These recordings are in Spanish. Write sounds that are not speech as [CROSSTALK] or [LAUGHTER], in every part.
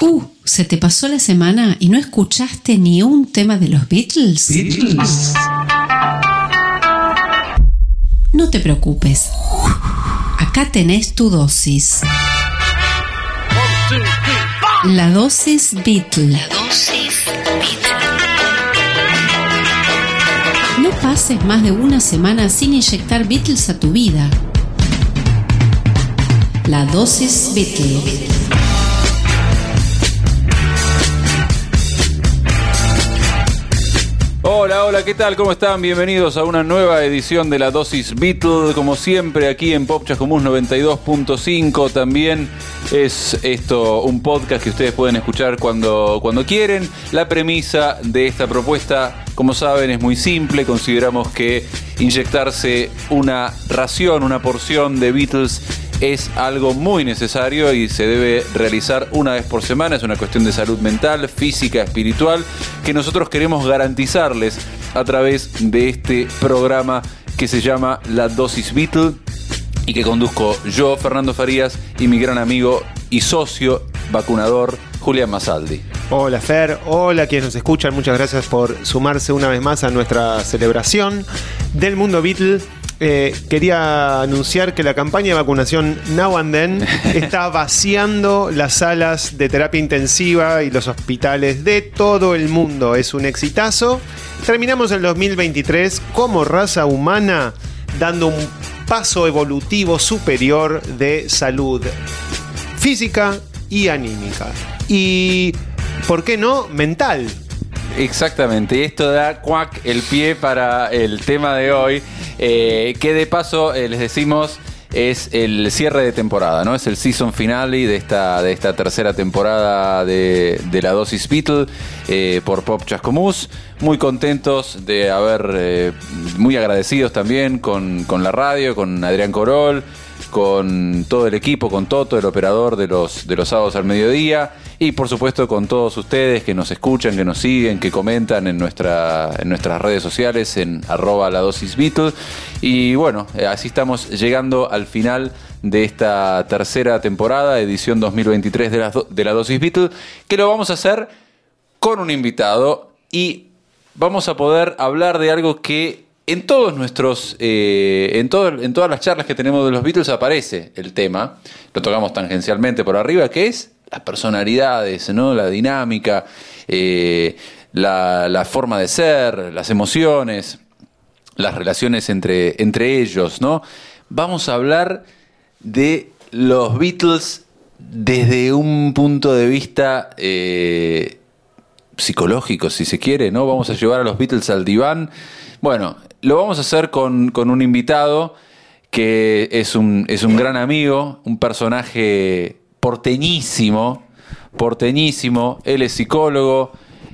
Uh, ¿se te pasó la semana y no escuchaste ni un tema de los Beatles? No te preocupes. Acá tenés tu dosis. La dosis Beatle. La dosis No pases más de una semana sin inyectar Beatles a tu vida. La dosis Beatle. Hola, hola, ¿qué tal? ¿Cómo están? Bienvenidos a una nueva edición de la dosis Beatle, como siempre aquí en Pop Chascomús 92.5. También es esto un podcast que ustedes pueden escuchar cuando, cuando quieren. La premisa de esta propuesta, como saben, es muy simple. Consideramos que inyectarse una ración, una porción de Beatles es algo muy necesario y se debe realizar una vez por semana. Es una cuestión de salud mental, física, espiritual, que nosotros queremos garantizarles a través de este programa que se llama La Dosis Beatle y que conduzco yo, Fernando Farías, y mi gran amigo y socio vacunador, Julián Masaldi. Hola Fer, hola quienes nos escuchan, muchas gracias por sumarse una vez más a nuestra celebración del mundo Beatle eh, quería anunciar que la campaña de vacunación Now and Then [LAUGHS] está vaciando las salas de terapia intensiva y los hospitales de todo el mundo. Es un exitazo. Terminamos el 2023 como raza humana dando un paso evolutivo superior de salud física y anímica. Y, ¿por qué no? Mental. Exactamente, y esto da cuac el pie para el tema de hoy, eh, que de paso eh, les decimos es el cierre de temporada, ¿no? Es el season finale de esta, de esta tercera temporada de, la dosis Beatle eh, por Pop Chascomús. Muy contentos de haber, muy agradecidos también con, con la radio, con Adrián Corol, con todo el equipo, con Toto, el operador de los, de los sábados al mediodía, y por supuesto con todos ustedes que nos escuchan, que nos siguen, que comentan en, nuestra, en nuestras redes sociales, en arroba la dosis Beatles. Y bueno, eh, así estamos llegando al final de esta tercera temporada, edición 2023 de la, de la dosis Beatles, que lo vamos a hacer con un invitado y vamos a poder hablar de algo que en todos nuestros, eh, en, en todas las charlas que tenemos de los Beatles aparece el tema, lo tocamos tangencialmente por arriba, que es las personalidades, ¿no? la dinámica, eh, la, forma de ser, las emociones, las relaciones entre, entre ellos. ¿no? Vamos a hablar de los Beatles desde un punto de vista eh, psicológico, si se quiere, ¿no? Vamos a llevar a los Beatles al diván. Bueno, lo vamos a hacer con, un invitado que es un, es un gran amigo, un personaje porteñísimo, porteñísimo. Él es psicólogo,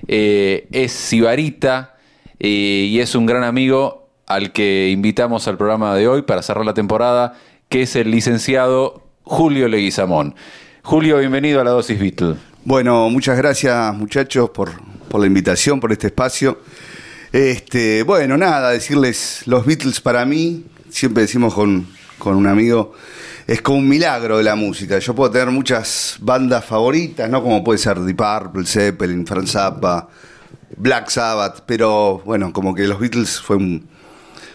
eh, es sibarita eh, y es un gran amigo al que invitamos al programa de hoy para cerrar la temporada, que es el licenciado Julio Leguizamón. Julio, bienvenido a la Dosis Beatle. Bueno, muchas gracias muchachos por, por la invitación, por este espacio. Este, bueno, nada, decirles, los Beatles para mí, siempre decimos con, un amigo, es como un milagro de la música. Yo puedo tener muchas bandas favoritas, ¿no? Como puede ser Deep Purple, Zeppelin, Franz Zappa, Black Sabbath, pero bueno, como que los Beatles fue un,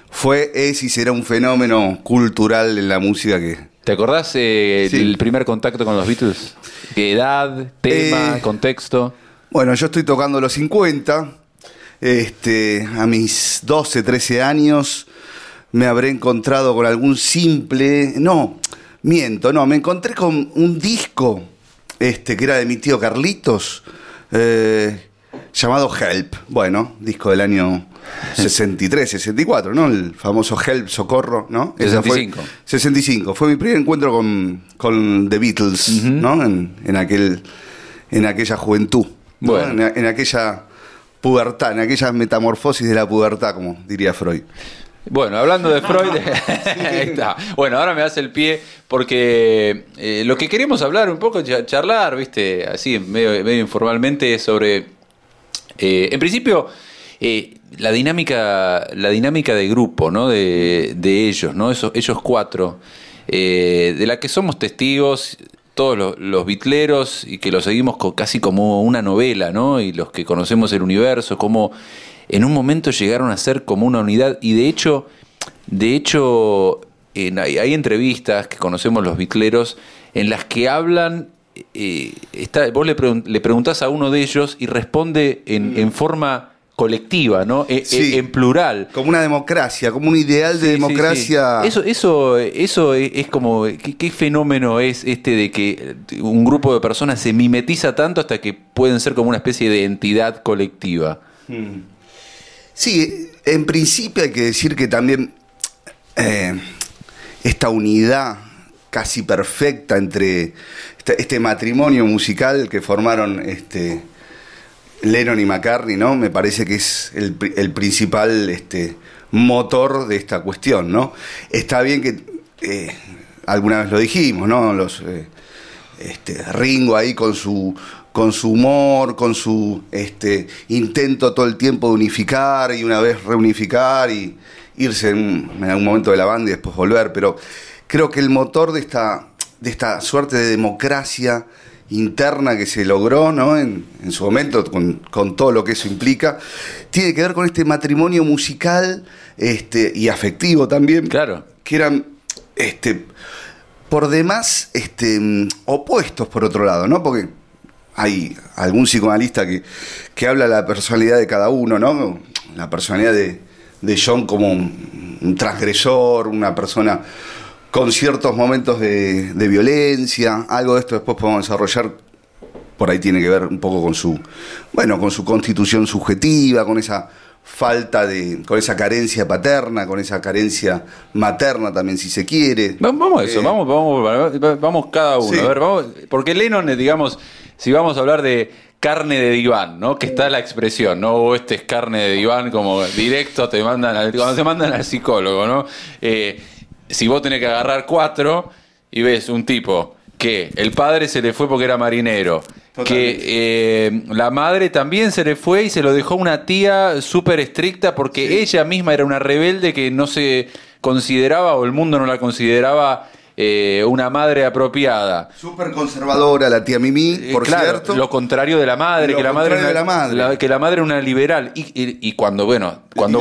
fue, es y será un fenómeno cultural en la música que... ¿Te acordás eh, del primer contacto con los Beatles? ¿Qué edad, tema, eh, contexto? Bueno, yo estoy tocando los 50, este, a mis 12, 13 años me habré encontrado con algún simple, no, miento, no, me encontré con un disco este, que era de mi tío Carlitos, eh, llamado Help, bueno, disco del año [LAUGHS] 63, 64, ¿no? El famoso Help, Socorro, ¿no? 65. 65, fue mi primer encuentro con, The Beatles, ¿no? En, aquel, en aquella juventud, en aquella pubertad, en aquella metamorfosis de la pubertad, como diría Freud. Bueno, hablando de Freud, [LAUGHS] [LAUGHS] está. Bueno, ahora me hace el pie porque eh, lo que queremos hablar un poco, charlar, viste, así medio, medio informalmente sobre, eh, en principio, eh, la dinámica, la dinámica de grupo, ¿no? De, ellos, ¿no? Esos, ellos cuatro, de la que somos testigos todos los, los bitleros y que lo seguimos casi como una novela, ¿no? Y los que conocemos el universo, como en un momento llegaron a ser como una unidad y de hecho, de hecho, en- hay, hay entrevistas que conocemos los bitleros en las que hablan, eh, está, vos le, pregun- le preguntás a uno de ellos y responde en, en forma colectiva, ¿no? E- e- Sí. en plural. Como una democracia, como un ideal de Sí, democracia. sí. Eso, eso, eso es, como, ¿qué, qué fenómeno es este de que un grupo de personas se mimetiza tanto hasta que pueden ser como una especie de entidad colectiva? Sí, en principio hay que decir que también eh, esta unidad casi perfecta entre este, este matrimonio musical que formaron este, Lennon y McCartney, ¿no? Me parece que es el, pri- el principal este, motor de esta cuestión, ¿no? Está bien que eh, alguna vez lo dijimos, ¿no? Los eh, este, Ringo ahí con su con su humor, con su este, intento todo el tiempo de unificar y una vez reunificar y irse en, en algún momento de la banda y después volver, pero creo que el motor de esta, de esta suerte de democracia interna que se logró ¿no? en, en su momento, con, con todo lo que eso implica, tiene que ver con este matrimonio musical este, y afectivo también, Claro. que eran este, por demás este, opuestos por otro lado, ¿no? Porque hay algún psicoanalista que, que habla la personalidad de cada uno, ¿no? La personalidad de, de John como un, un transgresor, una persona con ciertos momentos de, de violencia, algo de esto después podemos desarrollar, por ahí tiene que ver un poco con su, bueno, con su constitución subjetiva, con esa falta de, con esa carencia paterna, con esa carencia materna también si se quiere. Va- Vamos a eso, Eh, vamos, vamos, vamos cada uno. Sí. A ver, vamos, porque Lennon, digamos, si vamos a hablar de carne de diván, ¿no? Que está la expresión, ¿no? O este es carne de diván, como directo te mandan al, cuando te mandan al psicólogo, ¿no? Eh, si vos tenés que agarrar cuatro y ves un tipo que el padre se le fue porque era marinero, que eh, la madre también se le fue y se lo dejó una tía súper estricta porque ella misma era una rebelde que no se consideraba o el mundo no la consideraba eh, una madre apropiada. Súper conservadora la tía Mimi, Eh, por claro, cierto. lo contrario de la madre, Lo que la madre, contrario era de la madre. la- que la madre era una liberal y, y- y cuando bueno, cuando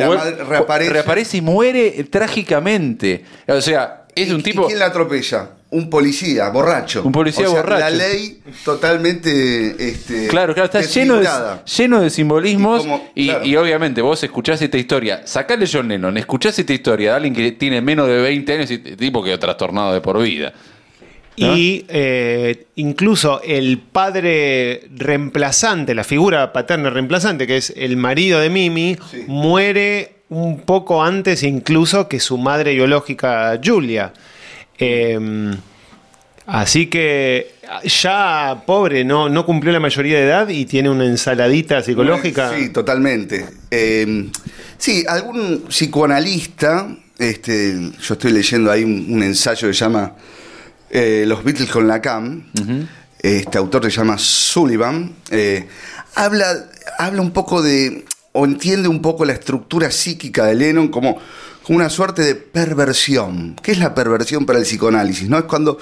reaparece. reaparece y muere trágicamente, o sea, es un ¿Y tipo quién la atropella? Un policía, borracho. Un policía O sea, borracho. La ley totalmente. Este, Claro, claro, está lleno de, lleno de simbolismos Y como- y, claro. y obviamente vos escuchás esta historia, sacale John Lennon, escuchás esta historia de alguien que tiene menos de 20 años y tipo que trastornado de por vida. Y eh, incluso el padre reemplazante, la figura paterna reemplazante, que es el marido de Mimi, Sí. muere un poco antes incluso que su madre biológica Julia. Eh, así que ya pobre, no, no cumplió la mayoría de edad y tiene una ensaladita psicológica. Sí, totalmente. Eh, sí, algún psicoanalista, este, yo estoy leyendo ahí un, un ensayo que se llama eh, Los Beatles con la CAM. Este autor se llama Sullivan. eh, habla, habla un poco de, o entiende un poco la estructura psíquica de Lennon como una suerte de perversión. ¿Qué es la perversión para el psicoanálisis? ¿No? Es cuando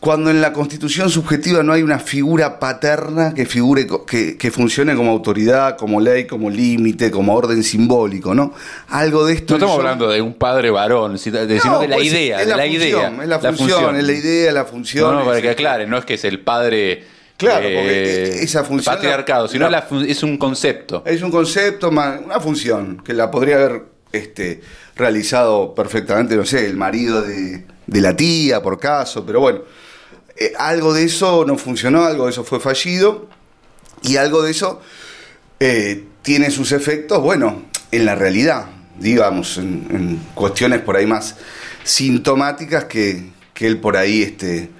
cuando en la constitución subjetiva no hay una figura paterna que figure que, que funcione como autoridad, como ley, como límite, como orden simbólico, ¿no? Algo de esto. No estamos yo- hablando de un padre varón, de- sino No, de la pues, idea, es de la, función, idea. Es la función, es la idea, la función. No, no, para es- que aclare, no es que es el padre eh, Claro, porque esa función- patriarcado, sino la- es un concepto. Es un concepto, más una función que la podría haber este, realizado perfectamente, no sé, el marido de, de la tía, por caso, pero bueno, eh, algo de eso no funcionó, algo de eso fue fallido y algo de eso eh, tiene sus efectos, bueno, en la realidad, digamos, en, en cuestiones por ahí más sintomáticas que, que él por ahí este,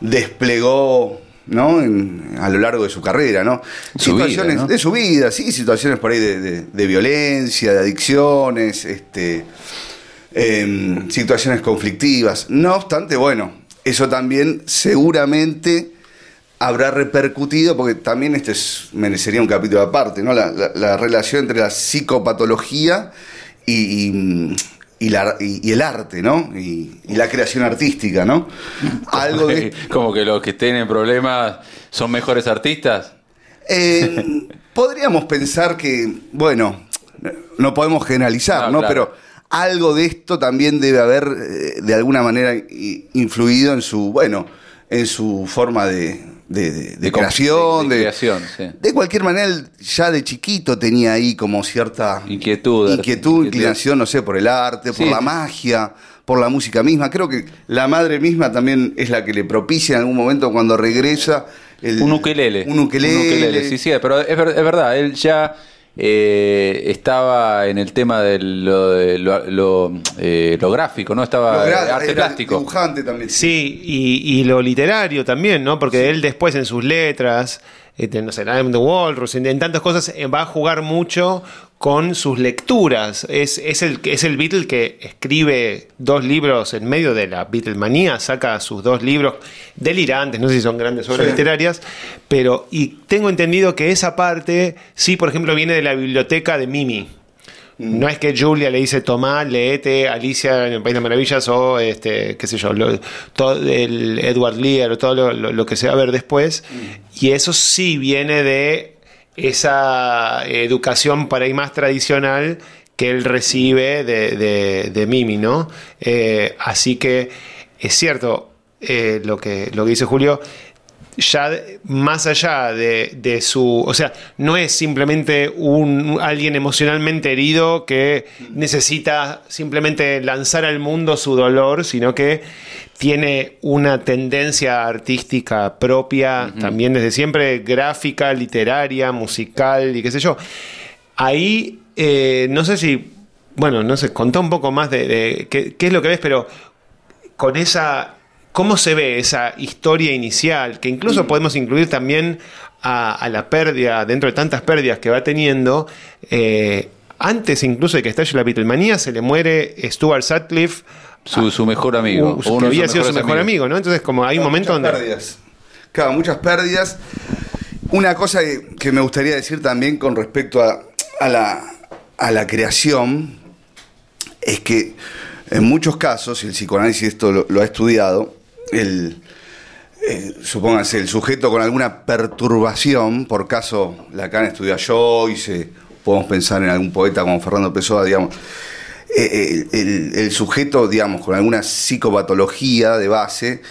desplegó ¿no? En- a lo largo de su carrera, ¿no? Su situaciones vida, ¿no? de su vida, sí, situaciones por ahí de, de- de violencia, de adicciones, este, em, situaciones conflictivas. No obstante, bueno, eso también seguramente habrá repercutido, porque también este es- merecería un capítulo aparte, ¿no? La, la- la relación entre la psicopatología y, y, y, la- y- y el arte, ¿no? Y, y la creación artística, ¿no? [LAUGHS] Algo de... Como que los que tienen problemas son mejores artistas. Eh, podríamos pensar que, bueno, no podemos generalizar, No, ¿no? claro. Pero algo de esto también debe haber, eh, de alguna manera, influido en su, bueno, en su forma de, de- de- de creación, de- creación, sí. de cualquier manera, él ya de chiquito tenía ahí como cierta Inquietud, inquietud, inclinación, no sé, por el arte, por Sí. la magia, por la música misma. Creo que la madre misma también es la que le propicia en algún momento cuando regresa. el- Un ukelele. Un ukelele. sí, sí, pero es, es verdad, él ya eh, estaba en el tema de lo, de lo, lo, eh, lo gráfico, ¿no? Estaba arte era plástico. Dibujante también. Sí, y, y lo literario también, ¿no? Porque él después en sus letras, este, no sé, I'm the Walrus, en, en tantas cosas, eh, va a jugar mucho con sus lecturas. Es, es, el, es el Beatle que escribe dos libros en medio de la Beatlemanía, saca sus dos libros delirantes, no sé si son grandes obras Sí. literarias, pero y tengo entendido que esa parte, sí, por ejemplo, viene de la biblioteca de Mimi. No es que Julia le dice Tomás, leete Alicia en el País de Maravillas o este, qué sé yo, lo- todo el Edward Lear o todo lo, lo- lo que se va a ver después. Y eso sí viene de esa educación para ahí más tradicional que él recibe de, de- Mimi, ¿no? Eh, así que es cierto eh, lo, que, lo que dice Julio, ya más allá de, de su, o sea, no es simplemente un alguien emocionalmente herido que necesita simplemente lanzar al mundo su dolor, sino que tiene una tendencia artística propia, también desde siempre gráfica, literaria, musical y qué sé yo. Ahí, eh, no sé si, bueno, no sé, contá un poco más de, de qué, qué es lo que ves, pero con esa. ¿Cómo se ve esa historia inicial? Que incluso podemos incluir también a, a la pérdida, dentro de tantas pérdidas que va teniendo. eh, antes incluso de que estalle la Beatlemanía, se le muere Stuart Sutcliffe, Su, su mejor amigo. o uno que había sido su mejor amigos. amigo, ¿no? Entonces, como hay un momento muchas donde. pérdidas. Claro, muchas pérdidas. Una cosa que, que me gustaría decir también con respecto a, a la, a la creación es que en muchos casos, y el psicoanálisis esto lo, lo ha estudiado, el, eh, supóngase, el sujeto con alguna perturbación, por caso Lacan estudia Joyce, podemos pensar en algún poeta como Fernando Pessoa, digamos, eh, el, el- sujeto, digamos, con alguna psicopatología de base,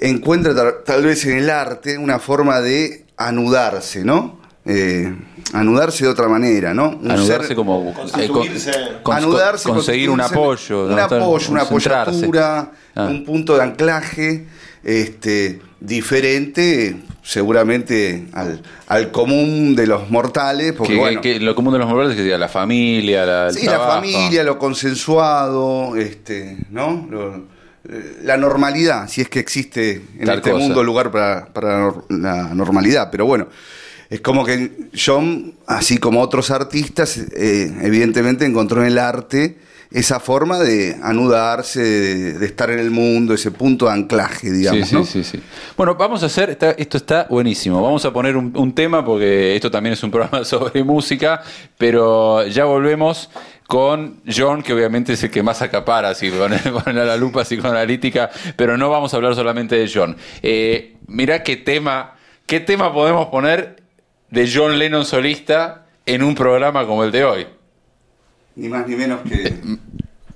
encuentra tal vez en el arte una forma de anudarse, ¿no? Eh, anudarse de otra manera, ¿no? Un Anudarse ser- como eh, Constituirse. con- anudarse, conseguir un apoyo, un apoyo, una apoyatura, Ah. un punto de anclaje este, diferente seguramente al, al común de los mortales, porque Que- bueno, que lo común de los mortales es que diga la familia, la, el sí, la familia, lo consensuado, este, ¿no? Lo- eh, la normalidad, si es que existe en Tal este cosa. mundo lugar para, para la normalidad, pero bueno. Es como que John, así como otros artistas, eh, evidentemente encontró en el arte esa forma de anudarse, de, de estar en el mundo, ese punto de anclaje, digamos. sí, ¿no? sí, sí, sí. Bueno, vamos a hacer, está- esto está buenísimo. Vamos a poner un, un tema porque esto también es un programa [LAUGHS] sobre música, pero ya volvemos con John, que obviamente es el que más acapara, así con, [LAUGHS] con la lupa psicoanalítica, pero no vamos a hablar solamente de John. Eh, mirá qué tema, qué tema podemos poner de John Lennon solista en un programa como el de hoy. Ni más ni menos que.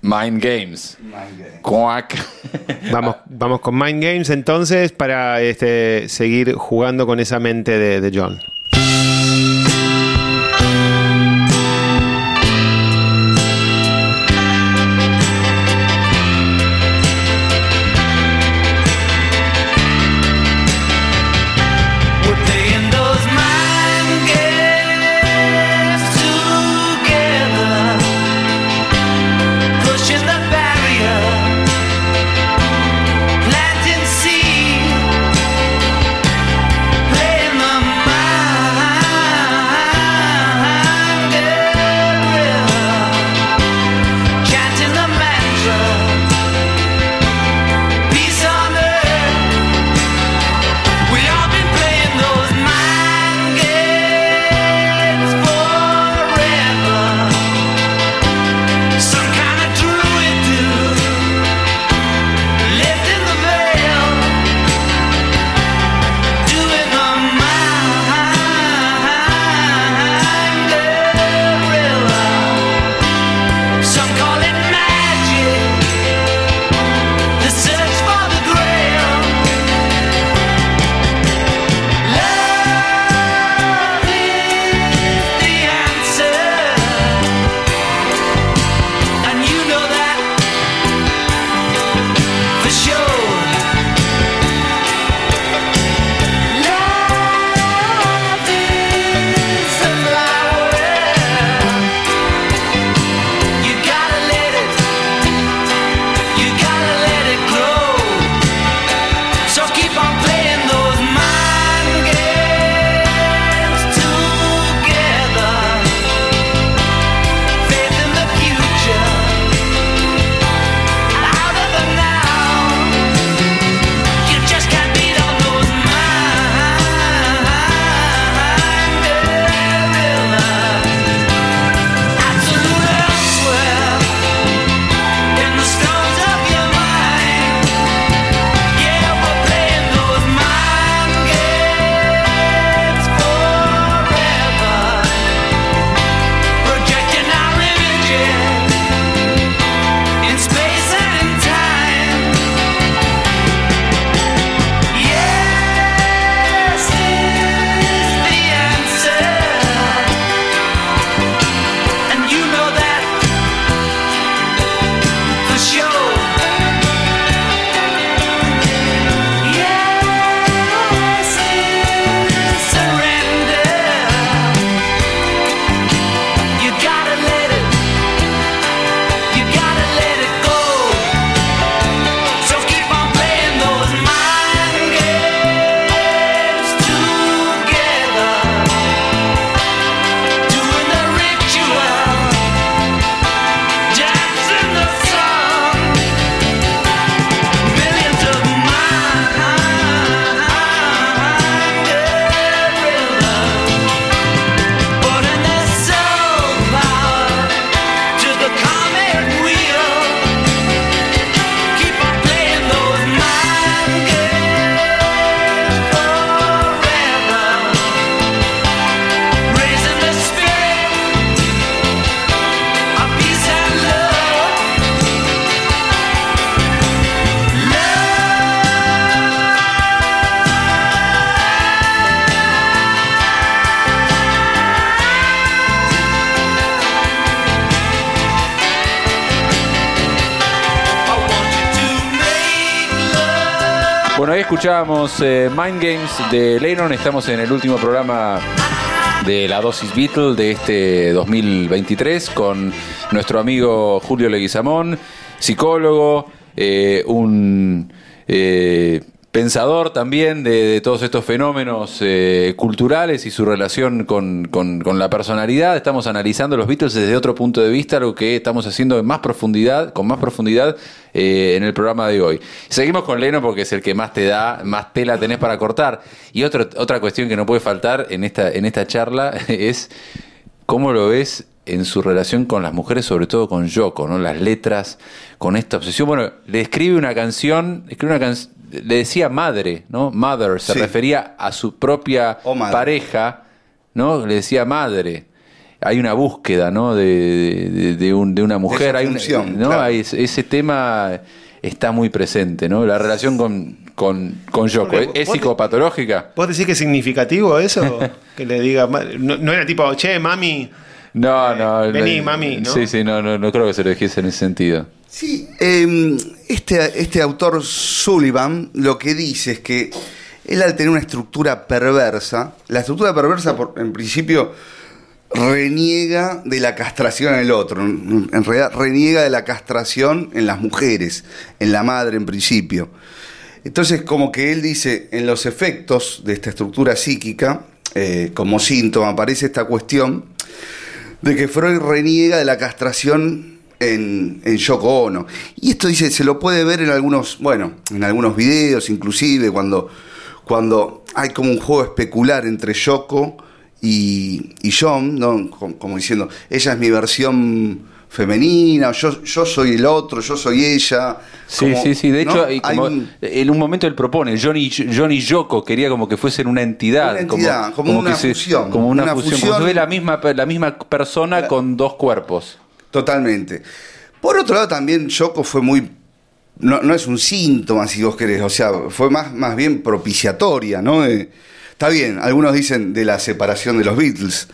Mind Games. Cuac. [LAUGHS] Vamos, vamos con Mind Games entonces para este, seguir jugando con esa mente de, de John. Escuchábamos eh, Mind Games de Lennon. Estamos en el último programa de la dosis Beatle de este 2023 con nuestro amigo Julio Leguizamón, psicólogo, eh, un eh, pensador también de, todos estos fenómenos eh, culturales y su relación con, con- con la personalidad. Estamos analizando los Beatles desde otro punto de vista, lo que estamos haciendo en más profundidad, con más profundidad eh, en el programa de hoy. Seguimos con Leno porque es el que más te da, más tela tenés para cortar. Y otro- otra cuestión que no puede faltar en esta, en esta charla [LAUGHS] es cómo lo ves en su relación con las mujeres, sobre todo con Yoko, ¿no? Las letras, con esta obsesión. Bueno, le escribe una canción, escribe una canción, le decía madre, ¿no? Mother, se Sí. refería a su propia pareja, ¿no? Le decía madre. Hay una búsqueda, ¿no? De, de- de un- de una mujer. Hay un- función, ¿no? claro. Hay ese, ese tema está muy presente, ¿no? La relación con, con, con Yoko. ¿Es, psicopatológica? ¿Vos decís que es significativo eso? [LAUGHS] que le diga, no, no era tipo, che, mami, No, Eh, no. vení, no, mami, ¿no? Sí, sí, no, no, no creo que se lo dijese en ese sentido. Sí, eh, este, este autor Sullivan lo que dice es que él al tener una estructura perversa, la estructura perversa por- en principio reniega de la castración en el otro, en en realidad reniega de la castración en las mujeres, en la madre en principio. Entonces como que él dice, en los efectos de esta estructura psíquica, eh, como síntoma aparece esta cuestión de que Freud reniega de la castración en, en Yoko Ono. Y esto dice, se lo puede ver en algunos, bueno, en algunos videos, inclusive cuando, cuando hay como un juego especular entre Yoko y, y John, ¿no? como, como diciendo, ella es mi versión femenina, yo, yo soy el otro, yo soy ella. Sí, como, sí, sí. De ¿no? hecho, hay Hay como- un- en un momento él propone, Johnny, Johnny Yoko quería como que fuesen una entidad. Una entidad, como una que se- fusión, Como una, una fusión. fusión. Como si fuera la misma, la misma persona con dos cuerpos. Totalmente. Por otro lado, también Yoko fue muy. No, no es un síntoma, si vos querés, o sea, fue más, más bien propiciatoria, ¿no? Eh, está bien, algunos dicen de la separación de los Beatles.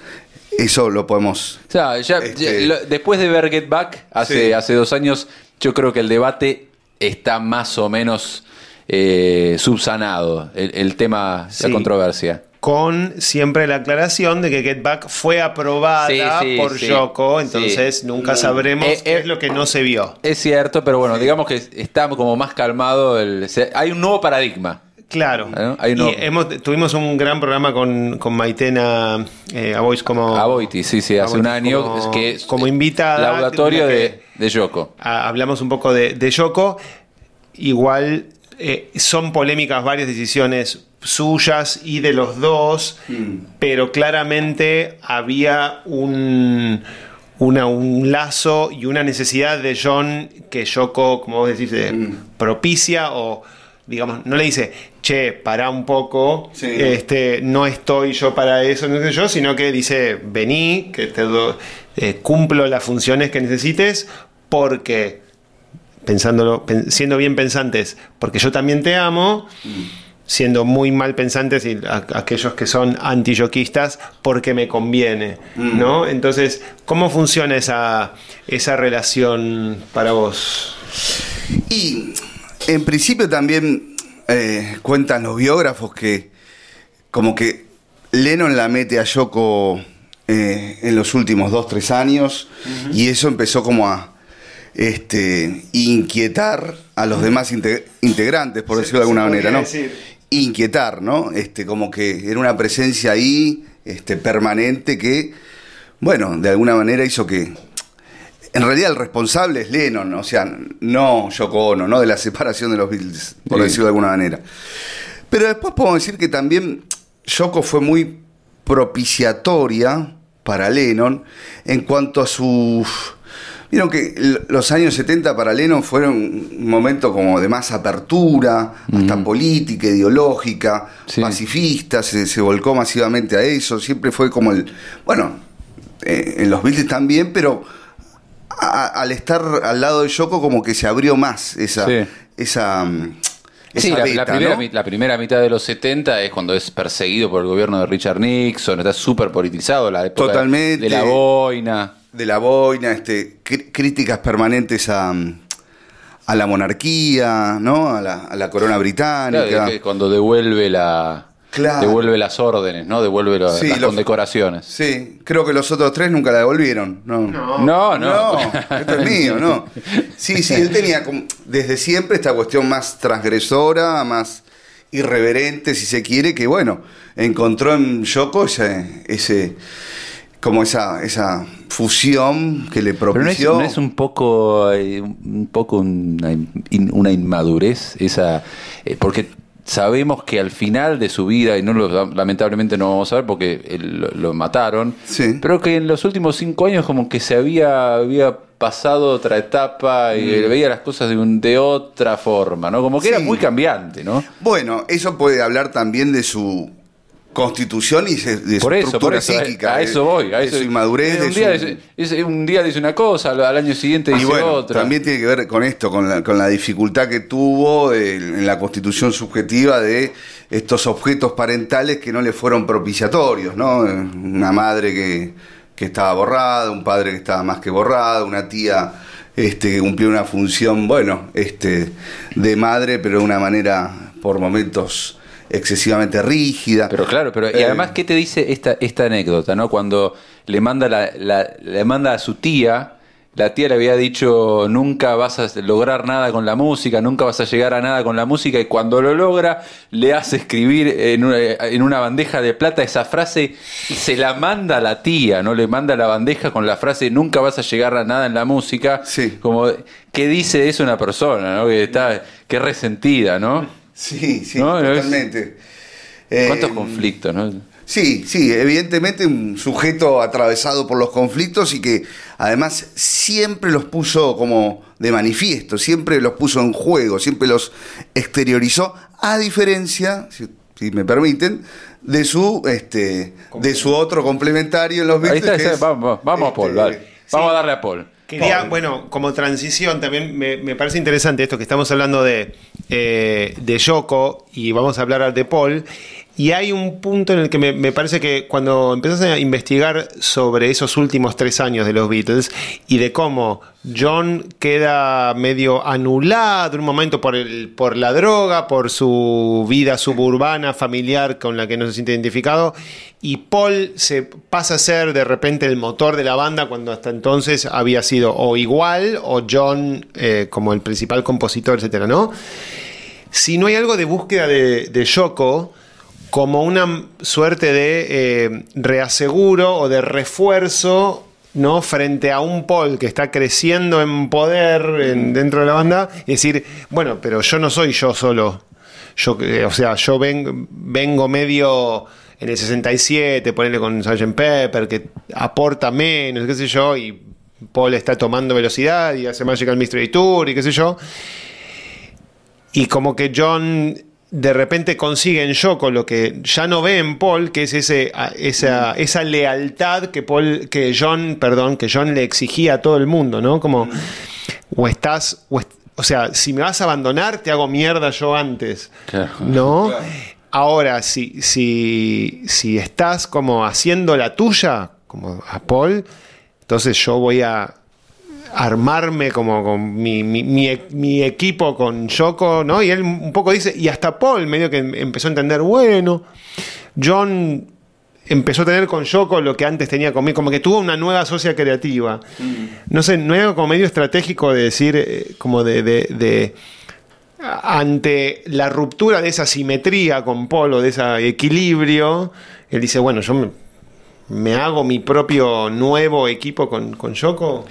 Eso lo podemos. O sea, ya, Este- ya- lo- después de ver Get Back, hace, Sí. hace dos años, yo creo que el debate está más o menos eh, subsanado, el, el tema, Sí. la controversia. Con siempre la aclaración de que Get Back fue aprobada Sí, sí, por sí. Yoko, entonces nunca sabremos Eh, qué eh, es lo que no se vio. Es cierto, pero bueno, digamos que está como más calmado. El, hay un nuevo paradigma. Claro. ¿No? Hay Y hemos, tuvimos un gran programa con, con Maitena eh, Abois como... Sí, sí, hace un año. como- que es- como invitada, Laudatorio de, de Yoko. Hablamos un poco de, de Yoko. Igual eh, son polémicas varias decisiones suyas y de los dos, pero claramente había un, una- un lazo y una necesidad de John que Yoko, como vos decís, eh, propicia o digamos, no le dice, che, para un poco, Sí. este, no estoy yo para eso, no sé yo, sino que dice, vení, que te do- eh, cumplo las funciones que necesites, porque, pensándolo, pen- siendo bien pensantes, porque yo también te amo, siendo muy mal pensantes y a- aquellos que son antiyoquistas, porque me conviene, ¿no? Entonces, ¿cómo funciona esa, esa relación para vos? Y en principio también eh, cuentan los biógrafos que como que Lennon la mete a Yoko eh, en los últimos dos, tres años y eso empezó como a este, inquietar a los demás inte- integrantes, por decirlo de alguna manera, ¿no? decir. Inquietar, ¿no? Este, como que era una presencia ahí este, permanente que, bueno, de alguna manera hizo que en realidad el responsable es Lennon, o sea, no Yoko Ono, no de la separación de los Beatles, por Sí. decirlo de alguna manera. Pero después podemos decir que también Yoko fue muy propiciatoria para Lennon en cuanto a su... Vieron que los años 70 para Lennon fueron un momento como de más apertura, hasta política, ideológica, Sí. pacifista, se, se volcó masivamente a eso, siempre fue como el... Bueno, eh, en los Beatles también, pero a- al estar al lado de Yoko como que se abrió más esa... Sí. esa mm, Sí, la, beta, la primera, la primera mitad de los 70 es cuando es perseguido por el gobierno de Richard Nixon, está súper politizado la época Totalmente. de la boina. De la boina, este, crí- críticas permanentes a, a la monarquía, ¿no? A la, a la corona británica. Claro, que cuando devuelve la Claro. devuelve las órdenes, ¿no? Devuelve la- Sí, las los- condecoraciones. Sí, creo que los otros tres nunca la devolvieron. No, No. No, no. No, esto es mío, no. Sí, sí, él tenía como- desde siempre esta cuestión más transgresora, más irreverente, si se quiere, que bueno, encontró en Yoko ese, ese como esa, esa fusión que le Pero no es, propició. no es un poco eh, un poco una, in- una inmadurez esa eh, porque sabemos que al final de su vida y no lo, lamentablemente no vamos a ver porque lo, lo mataron Sí. pero que en los últimos cinco años como que se había había pasado otra etapa y veía las cosas de, un- de otra forma no como que era Mm. Muy cambiante no Bueno, eso puede hablar también de su constitución y se- de por por estructura eso, psíquica. a de- eso voy, a de eso su inmadurez, un de día, su- dice- un día dice una cosa, al, año siguiente Y dice bueno, otra. también tiene que ver con esto, con la, con la dificultad que tuvo de- en la constitución subjetiva de estos objetos parentales que no le fueron propiciatorios, ¿no? Una madre que, que estaba borrada, un padre que estaba más que borrado, una tía este, que cumplió una función, bueno, este, de madre, pero de una manera por momentos excesivamente rígida. Pero claro, pero y Eh, además, ¿qué te dice esta, esta anécdota, no? Cuando le manda la, la- le manda a su tía, la tía le había dicho nunca vas a lograr nada con la música, nunca vas a llegar a nada con la música, y cuando lo logra, le hace escribir en una, en una bandeja de plata esa frase y se la manda a la tía, ¿no? Le manda la bandeja con la frase nunca vas a llegar a nada en la música. Sí. Como, ¿qué dice eso una persona, ¿no? Que está, que resentida, ¿no? Sí, sí, No, totalmente. Eh, ¿Cuántos conflictos, no? Sí, sí, evidentemente un sujeto atravesado por los conflictos y que además siempre los puso como de manifiesto, siempre los puso en juego, siempre los exteriorizó, a diferencia, si, si me permiten, de su este de su otro complementario en los Ahí Beatles. está, que está, es, vamos, vamos a Paul, este, dale. Vamos a darle a Paul. Quería, bueno, como transición también me, me parece interesante esto que estamos hablando de, eh, de Yoko y vamos a hablar de Paul. Y hay un punto en el que me, parece que cuando empezás a investigar sobre esos últimos tres años de los Beatles y de cómo John queda medio anulado en un momento por, el, por la droga, por su vida suburbana, familiar con la que no se siente identificado, y Paul se pasa a ser de repente el motor de la banda cuando hasta entonces había sido o igual o John eh, como el principal compositor, etcétera, ¿no? Si no hay algo de búsqueda de, de Yoko como una suerte de eh, reaseguro o de refuerzo ¿no? frente a un Paul que está creciendo en poder en- dentro de la banda y decir, bueno, pero yo no soy yo solo. Yo, eh, o sea, yo ven- vengo medio en el 67, ponerle con Sgt. Pepper, que aporta menos, qué sé yo, y Paul está tomando velocidad y hace Magical Mystery Tour y qué sé yo. Y como que John de repente consigue en Yoko lo que ya no ve en Paul, que es ese, esa, esa lealtad que Paul, que John, perdón, que John le exigía a todo el mundo, ¿no? Como, o estás, o, est- o sea, si me vas a abandonar, te hago mierda yo antes. ¿No? Ahora, si, si, si estás como haciendo la tuya, como a Paul, entonces yo voy a armarme como con mi, mi- mi e- mi equipo con Yoko, ¿no? Y él un poco dice, y hasta Paul medio que em- empezó a entender, bueno, John empezó a tener con Yoko lo que antes tenía conmigo, como que tuvo una nueva socia creativa. No sé, no algo como medio estratégico de decir, eh, como de, de- de- ante la ruptura de esa simetría con Paul o de ese equilibrio, él dice, bueno, yo me, me hago mi propio nuevo equipo con, con Yoko.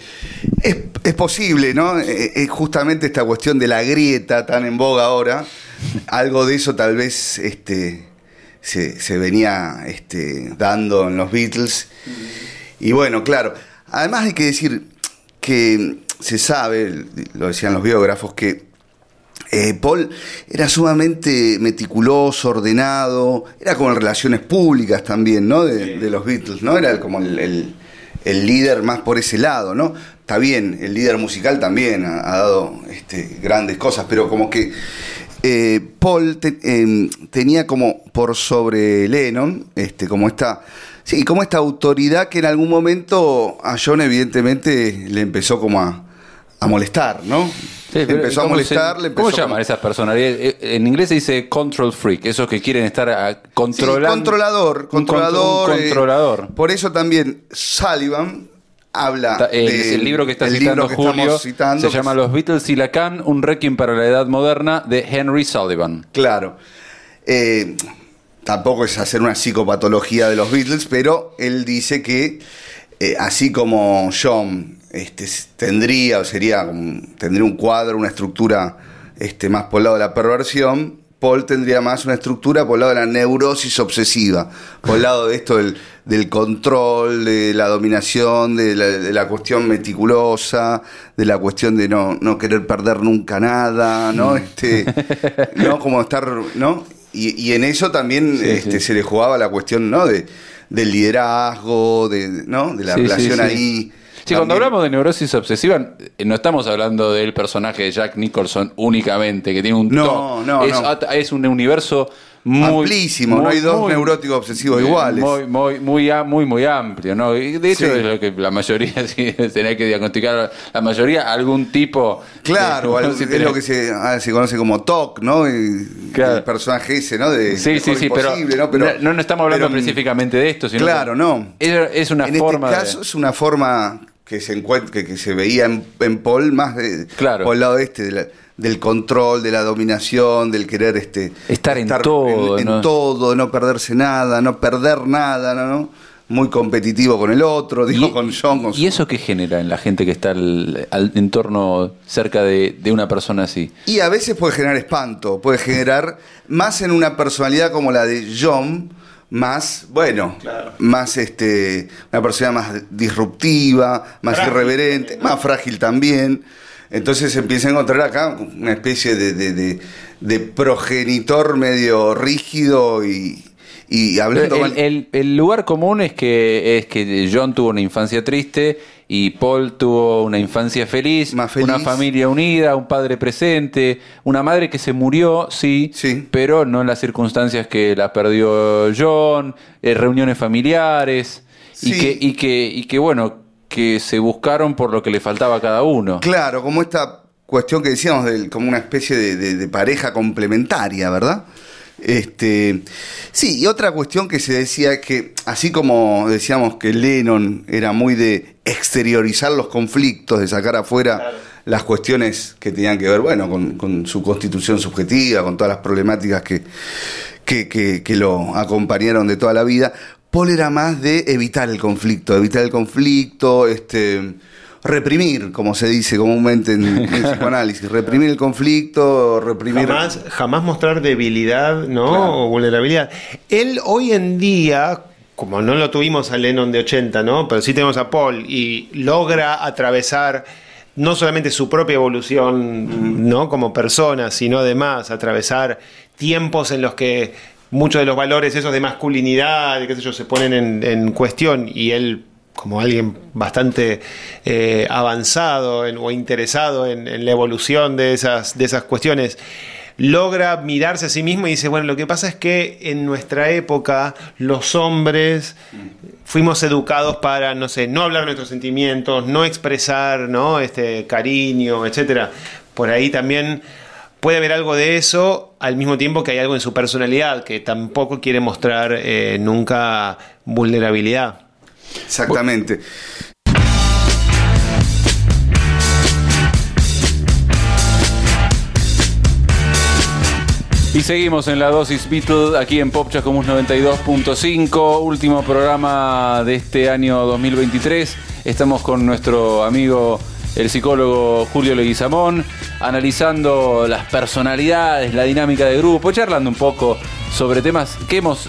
Es, es posible, ¿no? Eh, Es justamente esta cuestión de la grieta tan en boga ahora. Algo de eso tal vez este, se, se venía este, dando en los Beatles. Y bueno, claro. Además hay que decir que se sabe, lo decían los biógrafos, que eh, Paul era sumamente meticuloso, ordenado, era como en relaciones públicas también, ¿no? De, de los Beatles, ¿no? Era como el, el- el líder más por ese lado, ¿no? Está bien, el líder musical también ha, ha dado este, grandes cosas, pero como que eh, Paul te- em, tenía como por sobre Lennon, este, como esta, sí, como esta autoridad que en algún momento a John evidentemente le empezó como a, a molestar, ¿no? Sí, empezó a ¿cómo molestar, se- ¿Cómo llaman a- esas personalidades? Eh, En inglés se dice control freak, esos que quieren estar a- Sí, controlando. controlador, Un contro- controlador. un eh, controlador. por eso también Sullivan habla Ta- el, libro que está citando que Julio citando, se llama es- Los Beatles y Lacan, un requiem para la edad moderna de Henry Sullivan. Claro. Eh, tampoco es hacer una psicopatología de los Beatles, pero él dice que eh, así como John este, tendría o sería tendría un cuadro, una estructura este, más por el lado de la perversión, Paul tendría más una estructura por el lado de la neurosis obsesiva, por el lado de esto del, del control, de la dominación, de la, de la cuestión meticulosa, de la cuestión de no, no querer perder nunca nada, ¿no? Este, ¿no? Como estar, ¿no? Y, y en eso también Sí, este, sí. se le jugaba la cuestión, ¿no? De, del liderazgo, de, ¿no? De la Sí, relación sí. ahí. Sí, cuando hablamos de neurosis obsesiva, eh, no estamos hablando del personaje de Jack Nicholson únicamente, que tiene un No, no, es, no. es un universo muy Amplísimo, no hay dos muy- neuróticos obsesivos iguales. Muy, muy, muy, muy, muy amplio, ¿no? Y de hecho Sí. es lo que la mayoría, [LAUGHS] si tenés que diagnosticar, la mayoría algún tipo. Claro, [LAUGHS] de- es lo que se, ah, se conoce como TOC, ¿no? Y- Claro. El personaje ese, ¿no? De Sí, sí, sí, pero, ¿no? Pero no, no estamos hablando pero, mm, específicamente de esto, sino Claro, no. Es, una en forma este de- caso es una forma que se encuentra, que, que se veía en, en Paul más de, Claro. por el lado este de la- del control, de la dominación, del querer este Estar en todo, en, en ¿no? todo, no perderse nada, no perder nada, ¿no? ¿no? Muy competitivo con el otro, digo y, con John. Con ¿Y su- eso qué genera en la gente que está al, al entorno cerca de, de una persona así? Y a veces puede generar espanto, puede generar más en una personalidad como la de John, más, bueno, más este, una personalidad más disruptiva, más Frágil irreverente, más frágil también. Entonces empieza a encontrar acá una especie de, de- de- de progenitor medio rígido y, y hablando El, mal- el- el lugar común es que, es que John tuvo una infancia triste y Paul tuvo una infancia feliz, Más feliz. una familia unida, un padre presente, una madre que se murió, sí, Sí. pero no en las circunstancias que la perdió John, eh, reuniones familiares y, Sí. que, y, que, y que, bueno, que se buscaron por lo que le faltaba a cada uno. Claro, como esta cuestión que decíamos, del, como una especie de, de- de pareja complementaria, ¿verdad? Este, sí, y otra cuestión que se decía es que, así como decíamos que Lennon era muy de exteriorizar los conflictos, de sacar afuera las cuestiones que tenían que ver, bueno, con, con su constitución subjetiva, con todas las problemáticas que, que, que- que lo acompañaron de toda la vida, Paul era más de evitar el conflicto, evitar el conflicto, este reprimir, como se dice comúnmente en, en el psicoanálisis, reprimir el conflicto, reprimir... Jamás, jamás mostrar debilidad, ¿no? Claro. O vulnerabilidad. Él hoy en día, como no lo tuvimos a Lennon de 80, ¿no? Pero sí tenemos a Paul y logra atravesar no solamente su propia evolución, ¿no? Como persona, sino además atravesar tiempos en los que muchos de los valores esos de masculinidad, qué sé yo, se ponen en, cuestión y él como alguien bastante eh, avanzado o interesado en, en la evolución de esas, de esas cuestiones, logra mirarse a sí mismo y dice, bueno, lo que pasa es que en nuestra época los hombres fuimos educados para, no sé, no hablar de nuestros sentimientos, no expresar, ¿no? Este cariño, etcétera. Por ahí también puede haber algo de eso, al mismo tiempo que hay algo en su personalidad que tampoco quiere mostrar eh, nunca vulnerabilidad. Exactamente. Y seguimos en la dosis Beatle aquí en Pop Chascomús 92.5, último programa de este año 2023. Estamos con nuestro amigo el psicólogo Julio Leguizamón, analizando las personalidades, la dinámica de grupo, charlando un poco sobre temas que hemos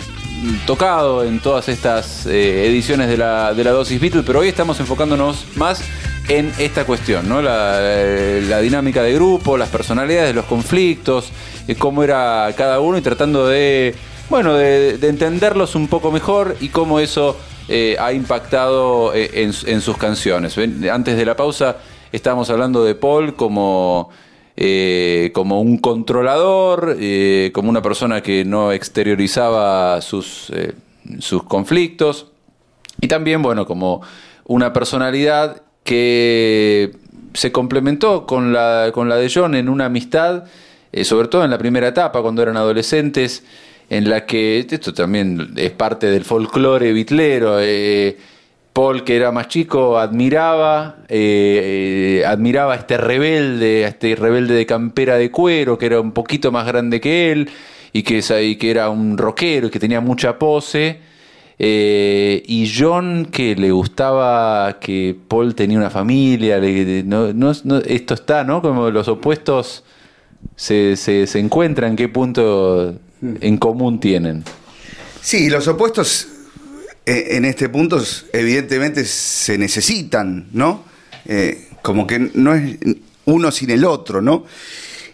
tocado en todas estas eh, ediciones de la, de la dosis Beatle, pero hoy estamos enfocándonos más en esta cuestión, ¿no? La, eh, dinámica de grupo, las personalidades, los conflictos, eh, cómo era cada uno y tratando de, bueno, de, de entenderlos un poco mejor y cómo eso ha impactado en, en sus canciones. Antes de la pausa estábamos hablando de Paul como, eh, como un controlador, eh, como una persona que no exteriorizaba sus, eh, sus conflictos. Y también, bueno, como una personalidad que se complementó con la, con la de John en una amistad, sobre todo en la primera etapa, cuando eran adolescentes, en la que esto también es parte del folclore bitlero. Paul, que era más chico, admiraba, eh, eh, admiraba a este rebelde, a este rebelde de campera de cuero, que era un poquito más grande que él, y que, y que era un rockero, y que tenía mucha pose. Eh, y John, que le gustaba que Paul tenía una familia, le- no- no- no- esto está, ¿no? Como los opuestos se, se, se encuentran, ¿qué punto en común tienen? Sí, los opuestos en este punto evidentemente se necesitan, ¿no? Eh, como que no es uno sin el otro, ¿no?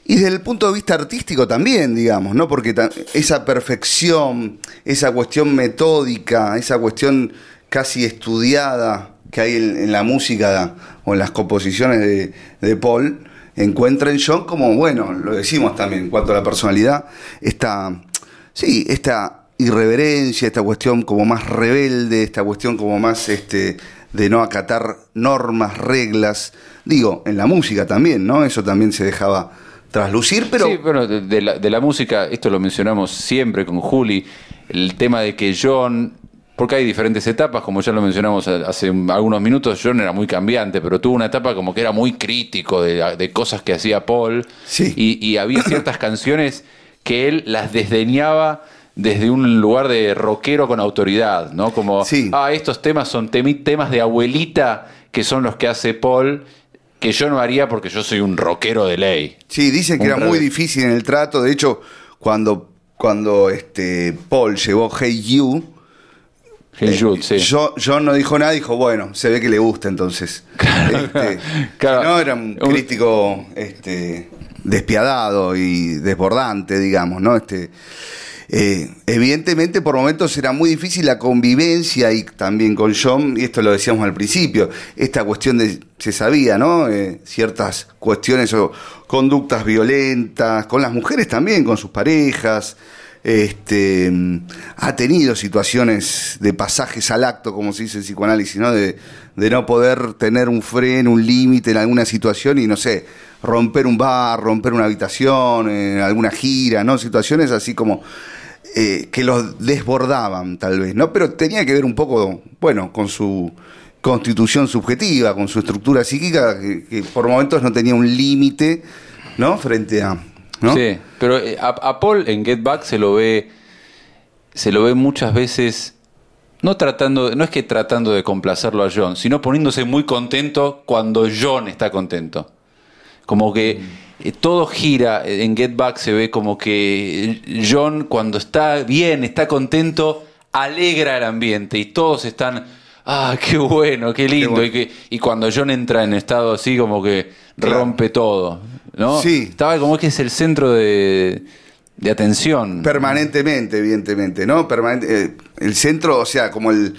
Y desde el punto de vista artístico también, digamos, ¿no? Porque esa perfección, esa cuestión metódica, esa cuestión casi estudiada que hay en, en la música o en las composiciones de, de Paul, encuentra en John como, bueno, lo decimos también, en cuanto a la personalidad, esta, sí, esta irreverencia, esta cuestión como más rebelde, esta cuestión como más este, de no acatar normas, reglas, digo, en la música también, ¿no? Eso también se dejaba traslucir, pero... Sí, bueno, de, de la, de la música, esto lo mencionamos siempre con Juli, el tema de que John, porque hay diferentes etapas, como ya lo mencionamos hace un- algunos minutos, John era muy cambiante, pero tuvo una etapa como que era muy crítico de, de cosas que hacía Paul, Sí. y, y había ciertas canciones que él las desdeñaba desde un lugar de rockero con autoridad, ¿no? Como, Sí. ah, estos temas son temas de abuelita que son los que hace Paul, que yo no haría porque yo soy un rockero de ley. Sí, dicen que Un era muy difícil en el trato. De hecho, cuando, cuando este, Paul llevó Hey You, Hey eh, Jude, sí. yo- John no dijo nada, dijo, bueno, se ve que le gusta entonces. [LAUGHS] Este, Claro. No, era un Un- crítico este, despiadado y desbordante, digamos, ¿no? Este, eh, evidentemente, por momentos era muy difícil la convivencia y también con John, y esto lo decíamos al principio, esta cuestión de, se sabía, ¿no? Eh, ciertas cuestiones o conductas violentas, con las mujeres también, con sus parejas. Este, mm, ha tenido situaciones de pasajes al acto, como se dice en psicoanálisis, ¿no? De, de no poder tener un freno, un límite en alguna situación y no sé, romper un bar, romper una habitación, alguna gira, ¿no? Situaciones así como eh, que los desbordaban, tal vez, ¿no? Pero tenía que ver un poco, bueno, con su constitución subjetiva, con su estructura psíquica, que, que por momentos no tenía un límite, ¿no? Frente a. ¿no? Sí, pero eh, a, a Paul en Get Back se lo ve se lo ve muchas veces no tratando no es que tratando de complacerlo a John, sino poniéndose muy contento cuando John está contento. Como que eh, todo gira eh, en Get Back se ve como que John cuando está bien, está contento, alegra el ambiente y todos están ah, qué bueno, qué lindo bueno. y que y cuando John entra en estado así como que Claro. rompe todo, ¿no? Sí. Estaba como que es el centro de, de atención. Permanentemente, evidentemente, ¿no? Permanente, eh, el centro, o sea, como el,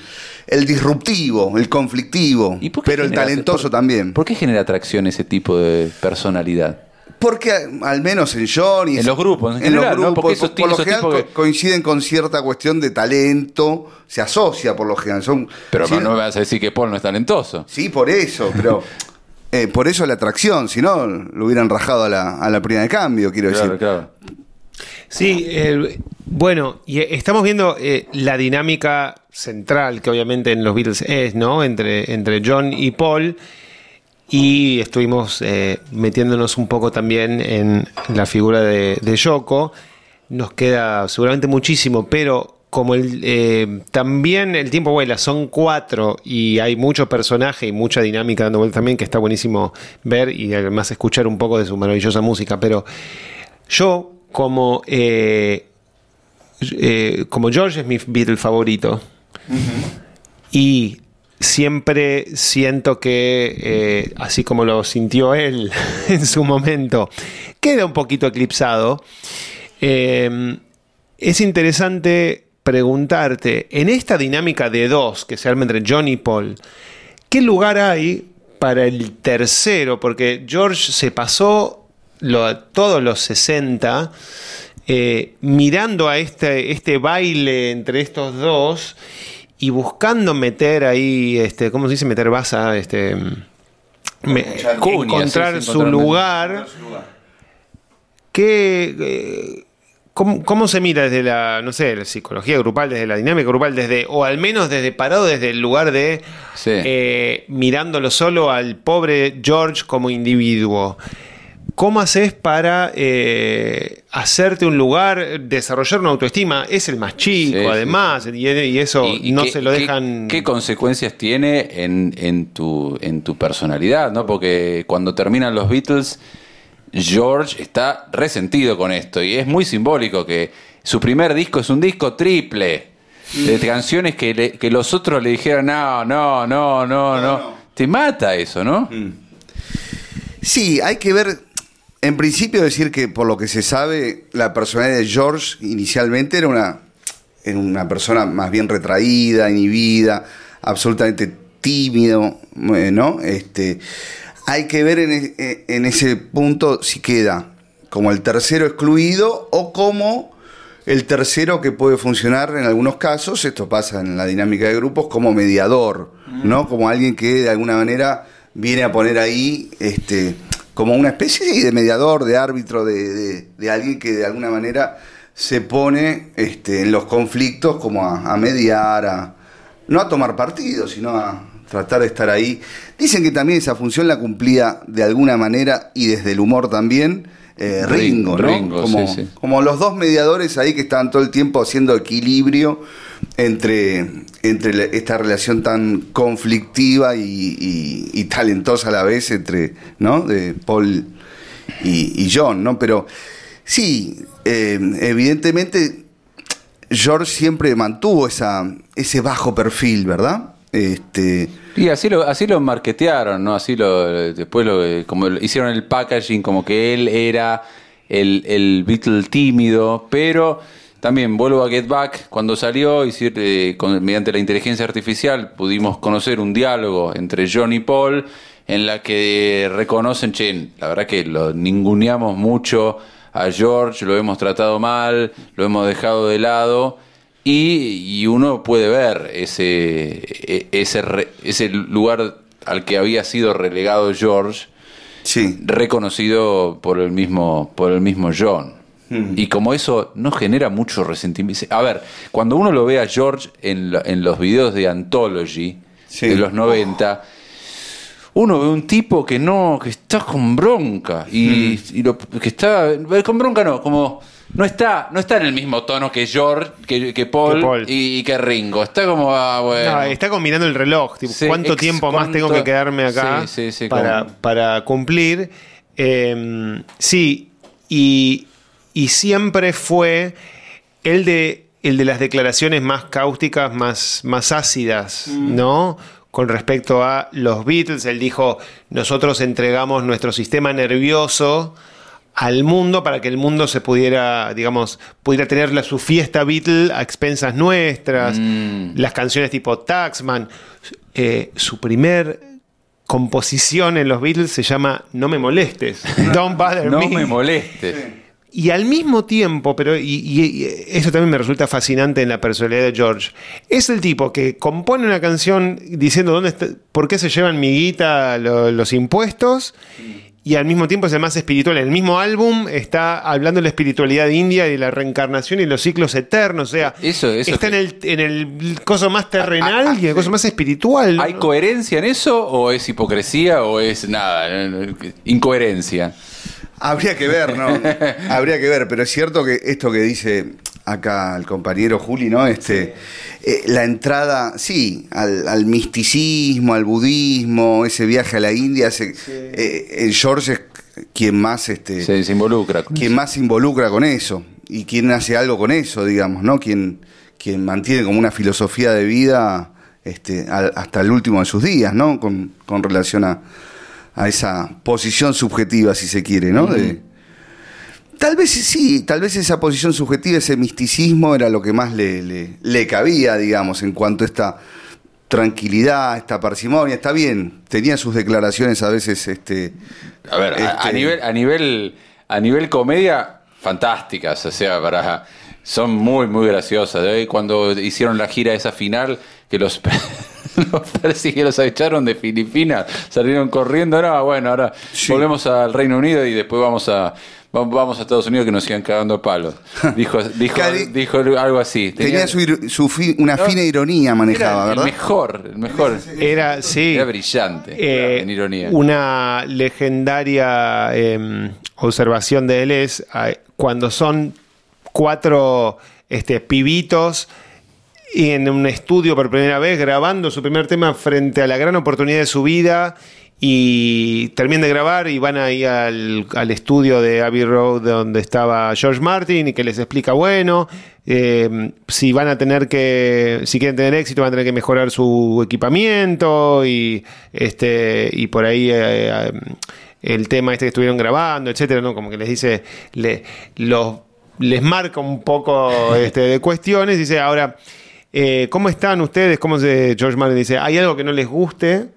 el disruptivo, el conflictivo, ¿Y pero el talentoso por- también. ¿Por qué genera atracción ese tipo de personalidad? Porque al menos en John y En los grupos, en en los general, ¿no? grupos, Porque esos por, lo esos general que- coinciden con cierta cuestión de talento, se asocia por lo general. Son, Pero sí, no me vas a decir que Paul no es talentoso. Sí, por eso, pero [LAUGHS] eh, por eso la atracción, si no, lo hubieran rajado a la, a la prima de cambio, quiero Claro, decir. claro. Sí, eh, bueno, y eh, estamos viendo eh, la dinámica central que obviamente en los Beatles es, ¿no? Entre, entre John y Paul. Y estuvimos eh, metiéndonos un poco también en la figura de, de Yoko. Nos queda seguramente muchísimo, pero como el, eh, también el tiempo vuela, son cuatro y hay mucho personaje y mucha dinámica dando vuelta también, que está buenísimo ver y además escuchar un poco de su maravillosa música. Pero yo, como, eh, eh, como George es mi Beatle favorito, y siempre siento que, eh, así como lo sintió él [LAUGHS] en su momento, queda un poquito eclipsado. Eh, es interesante preguntarte, en esta dinámica de dos que se arma entre John y Paul, ¿qué lugar hay para el tercero? Porque George se pasó todos los 60 eh, mirando a este, este baile entre estos dos y buscando meter ahí, este, ¿cómo se dice? Meter baza, este, me- Encontrar- Cuña, encontrar sí, sí, su encontrar- lugar. ¿Qué, eh, cómo, cómo se mira desde la, no sé, la psicología grupal, desde la dinámica grupal, desde, o al menos desde parado desde el lugar de Sí. eh, mirándolo solo al pobre George como individuo? ¿Cómo haces para eh, hacerte un lugar, desarrollar una autoestima? Es el más chico, Sí, sí, además, y, y eso ¿Y- y no qué- se lo dejan. ¿Qué, consecuencias tiene en, en tu, en tu personalidad? ¿no? Porque cuando terminan los Beatles, George está resentido con esto y es muy simbólico que su primer disco es un disco triple de canciones que, le- que los otros le dijeron, no, no, no, no, no. Te mata eso, ¿no? Sí, hay que ver. En principio, decir que por lo que se sabe, la personalidad de George inicialmente era una, era una persona más bien retraída, inhibida, absolutamente tímido, eh, ¿no? Este, hay que ver en, e- en ese punto si queda como el tercero excluido o como el tercero que puede funcionar en algunos casos, esto pasa en la dinámica de grupos, como mediador, ¿no? Como alguien que de alguna manera viene a poner ahí este, como una especie de mediador, de árbitro, de, de- de alguien que de alguna manera se pone este, en los conflictos como a, a mediar, a, no a tomar partido, sino a tratar de estar ahí. Dicen que también esa función la cumplía de alguna manera y desde el humor también eh, Ringo, ¿no? Ringo, como, sí, sí. como los dos mediadores ahí que estaban todo el tiempo haciendo equilibrio entre, entre la- esta relación tan conflictiva y, y- y talentosa a la vez entre, ¿no? De Paul y, y John, ¿no? Pero sí, eh, evidentemente George siempre mantuvo esa, ese bajo perfil, ¿verdad? Este, Y así lo, así lo marketearon, ¿no? Así lo, después lo, como lo- hicieron el packaging, como que él era el, el Beatle tímido, pero también vuelvo a Get Back, cuando salió, y eh, con- mediante la inteligencia artificial pudimos conocer un diálogo entre John y Paul, en la que reconocen, che, la verdad que lo ninguneamos mucho a George, lo hemos tratado mal, lo hemos dejado de lado. Y, y uno puede ver ese, e- ese, ese lugar al que había sido relegado George, sí, reconocido por el mismo, por el mismo John. Y como eso no genera mucho resentimiento. A ver, cuando uno lo ve a George en, la- en los videos de Anthology Sí. de los 90, uno ve un tipo que no, que está con bronca. Y, y lo- que está. Con bronca no, como. No está, no está en el mismo tono que George, que, que Paul, Que Paul. Y, y que Ringo. Está como, ah, bueno. No, está combinando el reloj. tipo, Sí, ¿Cuánto ex- tiempo más tengo que quedarme acá Sí, sí, sí, para, como- para cumplir? Eh, sí, y, y siempre fue el de, el de las declaraciones más cáusticas, más, más ácidas, ¿no? Con respecto a los Beatles, él dijo, nosotros entregamos nuestro sistema nervioso al mundo para que el mundo se pudiera, digamos, pudiera tener la, su fiesta Beatle a expensas nuestras, Mm. las canciones tipo Taxman. Eh, su primer composición en los Beatles se llama No me molestes, [LAUGHS] Don't Bother no Me. me molestes. Y al mismo tiempo, pero y, y- y eso también me resulta fascinante en la personalidad de George, es el tipo que compone una canción diciendo dónde está, por qué se llevan mi guita lo- los impuestos y al mismo tiempo es el más espiritual. En el mismo álbum está hablando de la espiritualidad india y de la reencarnación y los ciclos eternos. O sea, Eso- eso está que- en, el, en el coso más terrenal y en el coso más espiritual. ¿Hay coherencia en eso o es hipocresía o es nada? Incoherencia. Habría que ver, ¿no? [LAUGHS] Habría que ver, pero es cierto que esto que dice acá el compañero Juli, ¿no? Este, eh, la entrada, sí, al, al misticismo, al budismo, ese viaje a la India, eh, el George es quien más, este, Se, se involucra. con quien más se involucra con eso y quien hace algo con eso, digamos, ¿no? Quien, quien mantiene como una filosofía de vida este, al- hasta el último de sus días, ¿no? Con, con relación a, a esa posición subjetiva, si se quiere, ¿no? De- tal vez sí, tal vez esa posición subjetiva, ese misticismo era lo que más le, le- le cabía, digamos, en cuanto a esta tranquilidad, esta parsimonia, está bien, tenía sus declaraciones a veces, este, A ver, a, a Este- nivel, a nivel, a nivel comedia, fantásticas, o sea, para son muy, muy graciosas. ¿eh? Cuando hicieron la gira esa final, que los [LAUGHS] los echaron de Filipinas, salieron corriendo. No, bueno, ahora Sí. volvemos al Reino Unido y después vamos a vamos a Estados Unidos que nos sigan cagando a palos. [LAUGHS] Dijo, dijo, dijo algo así. Tenía su, ir- su fi- una No, fina ironía manejaba, era ¿verdad? El mejor, el mejor. Era, sí. Era brillante, Eh, en ironía. Una legendaria eh, observación de él es eh, cuando son cuatro este, pibitos y en un estudio por primera vez grabando su primer tema frente a la gran oportunidad de su vida y terminan de grabar y van ahí al, al estudio de Abbey Road donde estaba George Martin y que les explica, bueno, eh, si van a tener que, si quieren tener éxito van a tener que mejorar su equipamiento y, este, y por ahí... eh, eh, el tema este que estuvieron grabando, etcétera, ¿no? Como que les dice, le, los, les marca un poco este, de cuestiones. Dice, ahora, eh, ¿cómo están ustedes? ¿Cómo se, George Martin dice, ¿hay algo que no les guste?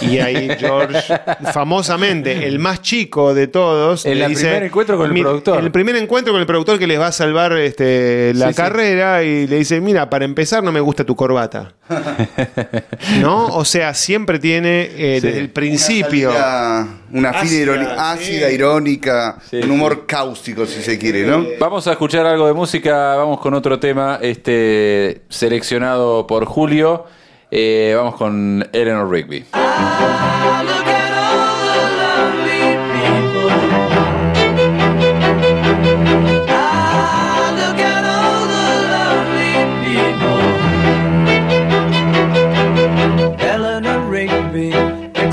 Y ahí George, famosamente, el más chico de todos, En le el dice, primer encuentro con el "Mira, productor". El primer encuentro con el productor que les va a salvar este, la Sí, sí. carrera y le dice, mira, para empezar no me gusta tu corbata. [LAUGHS] ¿No? O sea, siempre tiene eh, desde el principio. Una, salida- una fina Ácida, ironía, sí. ácida, irónica, Sí, un humor cáustico, si se quiere, ¿no? Vamos a escuchar algo de música, vamos con otro tema este seleccionado por Julio. Eh, vamos con Eleanor Rigby.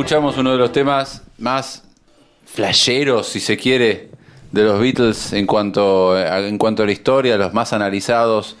Escuchamos uno de los temas más flasheros, si se quiere, de los Beatles en cuanto a, en cuanto a la historia, los más analizados,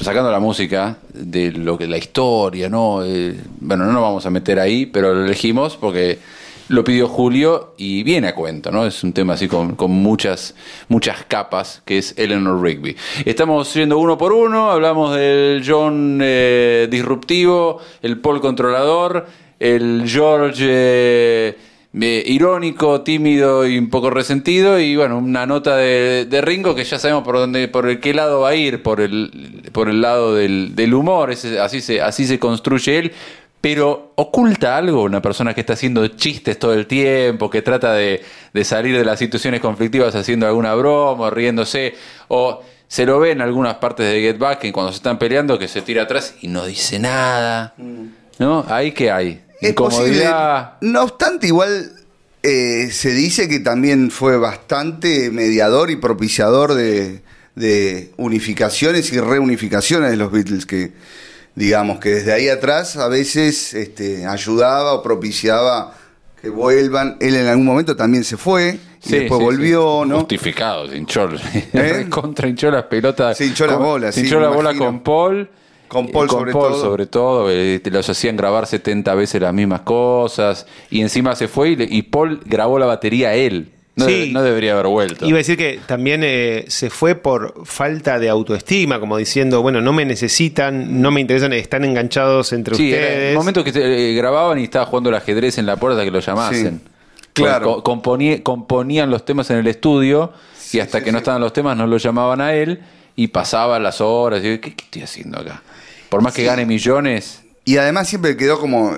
sacando la música de lo que la historia, ¿no? Eh, bueno, no nos vamos a meter ahí, pero lo elegimos porque lo pidió Julio y viene a cuento, ¿no? Es un tema así con, con muchas, muchas capas, que es Eleanor Rigby. Estamos yendo uno por uno, hablamos del John eh, disruptivo, el Paul controlador, el George eh, eh, irónico, tímido y un poco resentido, y bueno, una nota de, de Ringo que ya sabemos por dónde, por el qué lado va a ir, por el, por el lado del, del humor, ese- así se, así se construye él. Pero oculta algo una persona que está haciendo chistes todo el tiempo, que trata de, de salir de las situaciones conflictivas haciendo alguna broma, riéndose, o se lo ve en algunas partes de Get Back que cuando se están peleando que se tira atrás y no dice nada. ¿No? Ahí que hay. Es posible. No obstante, igual eh, se dice que también fue bastante mediador y propiciador de, de unificaciones y reunificaciones de los Beatles, que digamos que desde ahí atrás a veces este, ayudaba o propiciaba que vuelvan. Él en algún momento también se fue y Sí, después sí, volvió, sí. ¿no? Justificado, se hinchó, [LAUGHS] ¿Eh? contra hinchó las pelotas. Se hinchó la con- bola, se hinchó la bola con Paul. Con Paul con sobre Paul todo. sobre todo, eh, los hacían grabar 70 veces las mismas cosas y encima se fue y, le- y Paul grabó la batería él. No, Sí. no debería haber vuelto. Iba a decir que también eh, se fue por falta de autoestima, como diciendo, bueno, no me necesitan, no me interesan, están enganchados entre Sí, ustedes. el momento que eh, grababan y estaba jugando el ajedrez en la puerta que lo llamasen. Sí, claro. Co- componí- componían los temas en el estudio y hasta que no estaban los temas no lo llamaban a él y pasaban las horas. Y yo, ¿qué, qué estoy haciendo acá? Por más que gane millones. Y además siempre quedó como,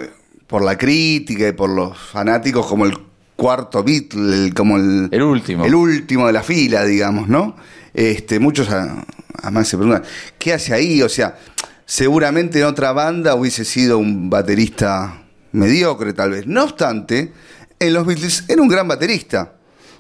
por la crítica y por los fanáticos, como el cuarto Beatle, como el, El último. el último de la fila, digamos, ¿no? Este, muchos además se preguntan, ¿qué hace ahí? O sea, seguramente en otra banda hubiese sido un baterista mediocre, tal vez. No obstante, en los Beatles era un gran baterista.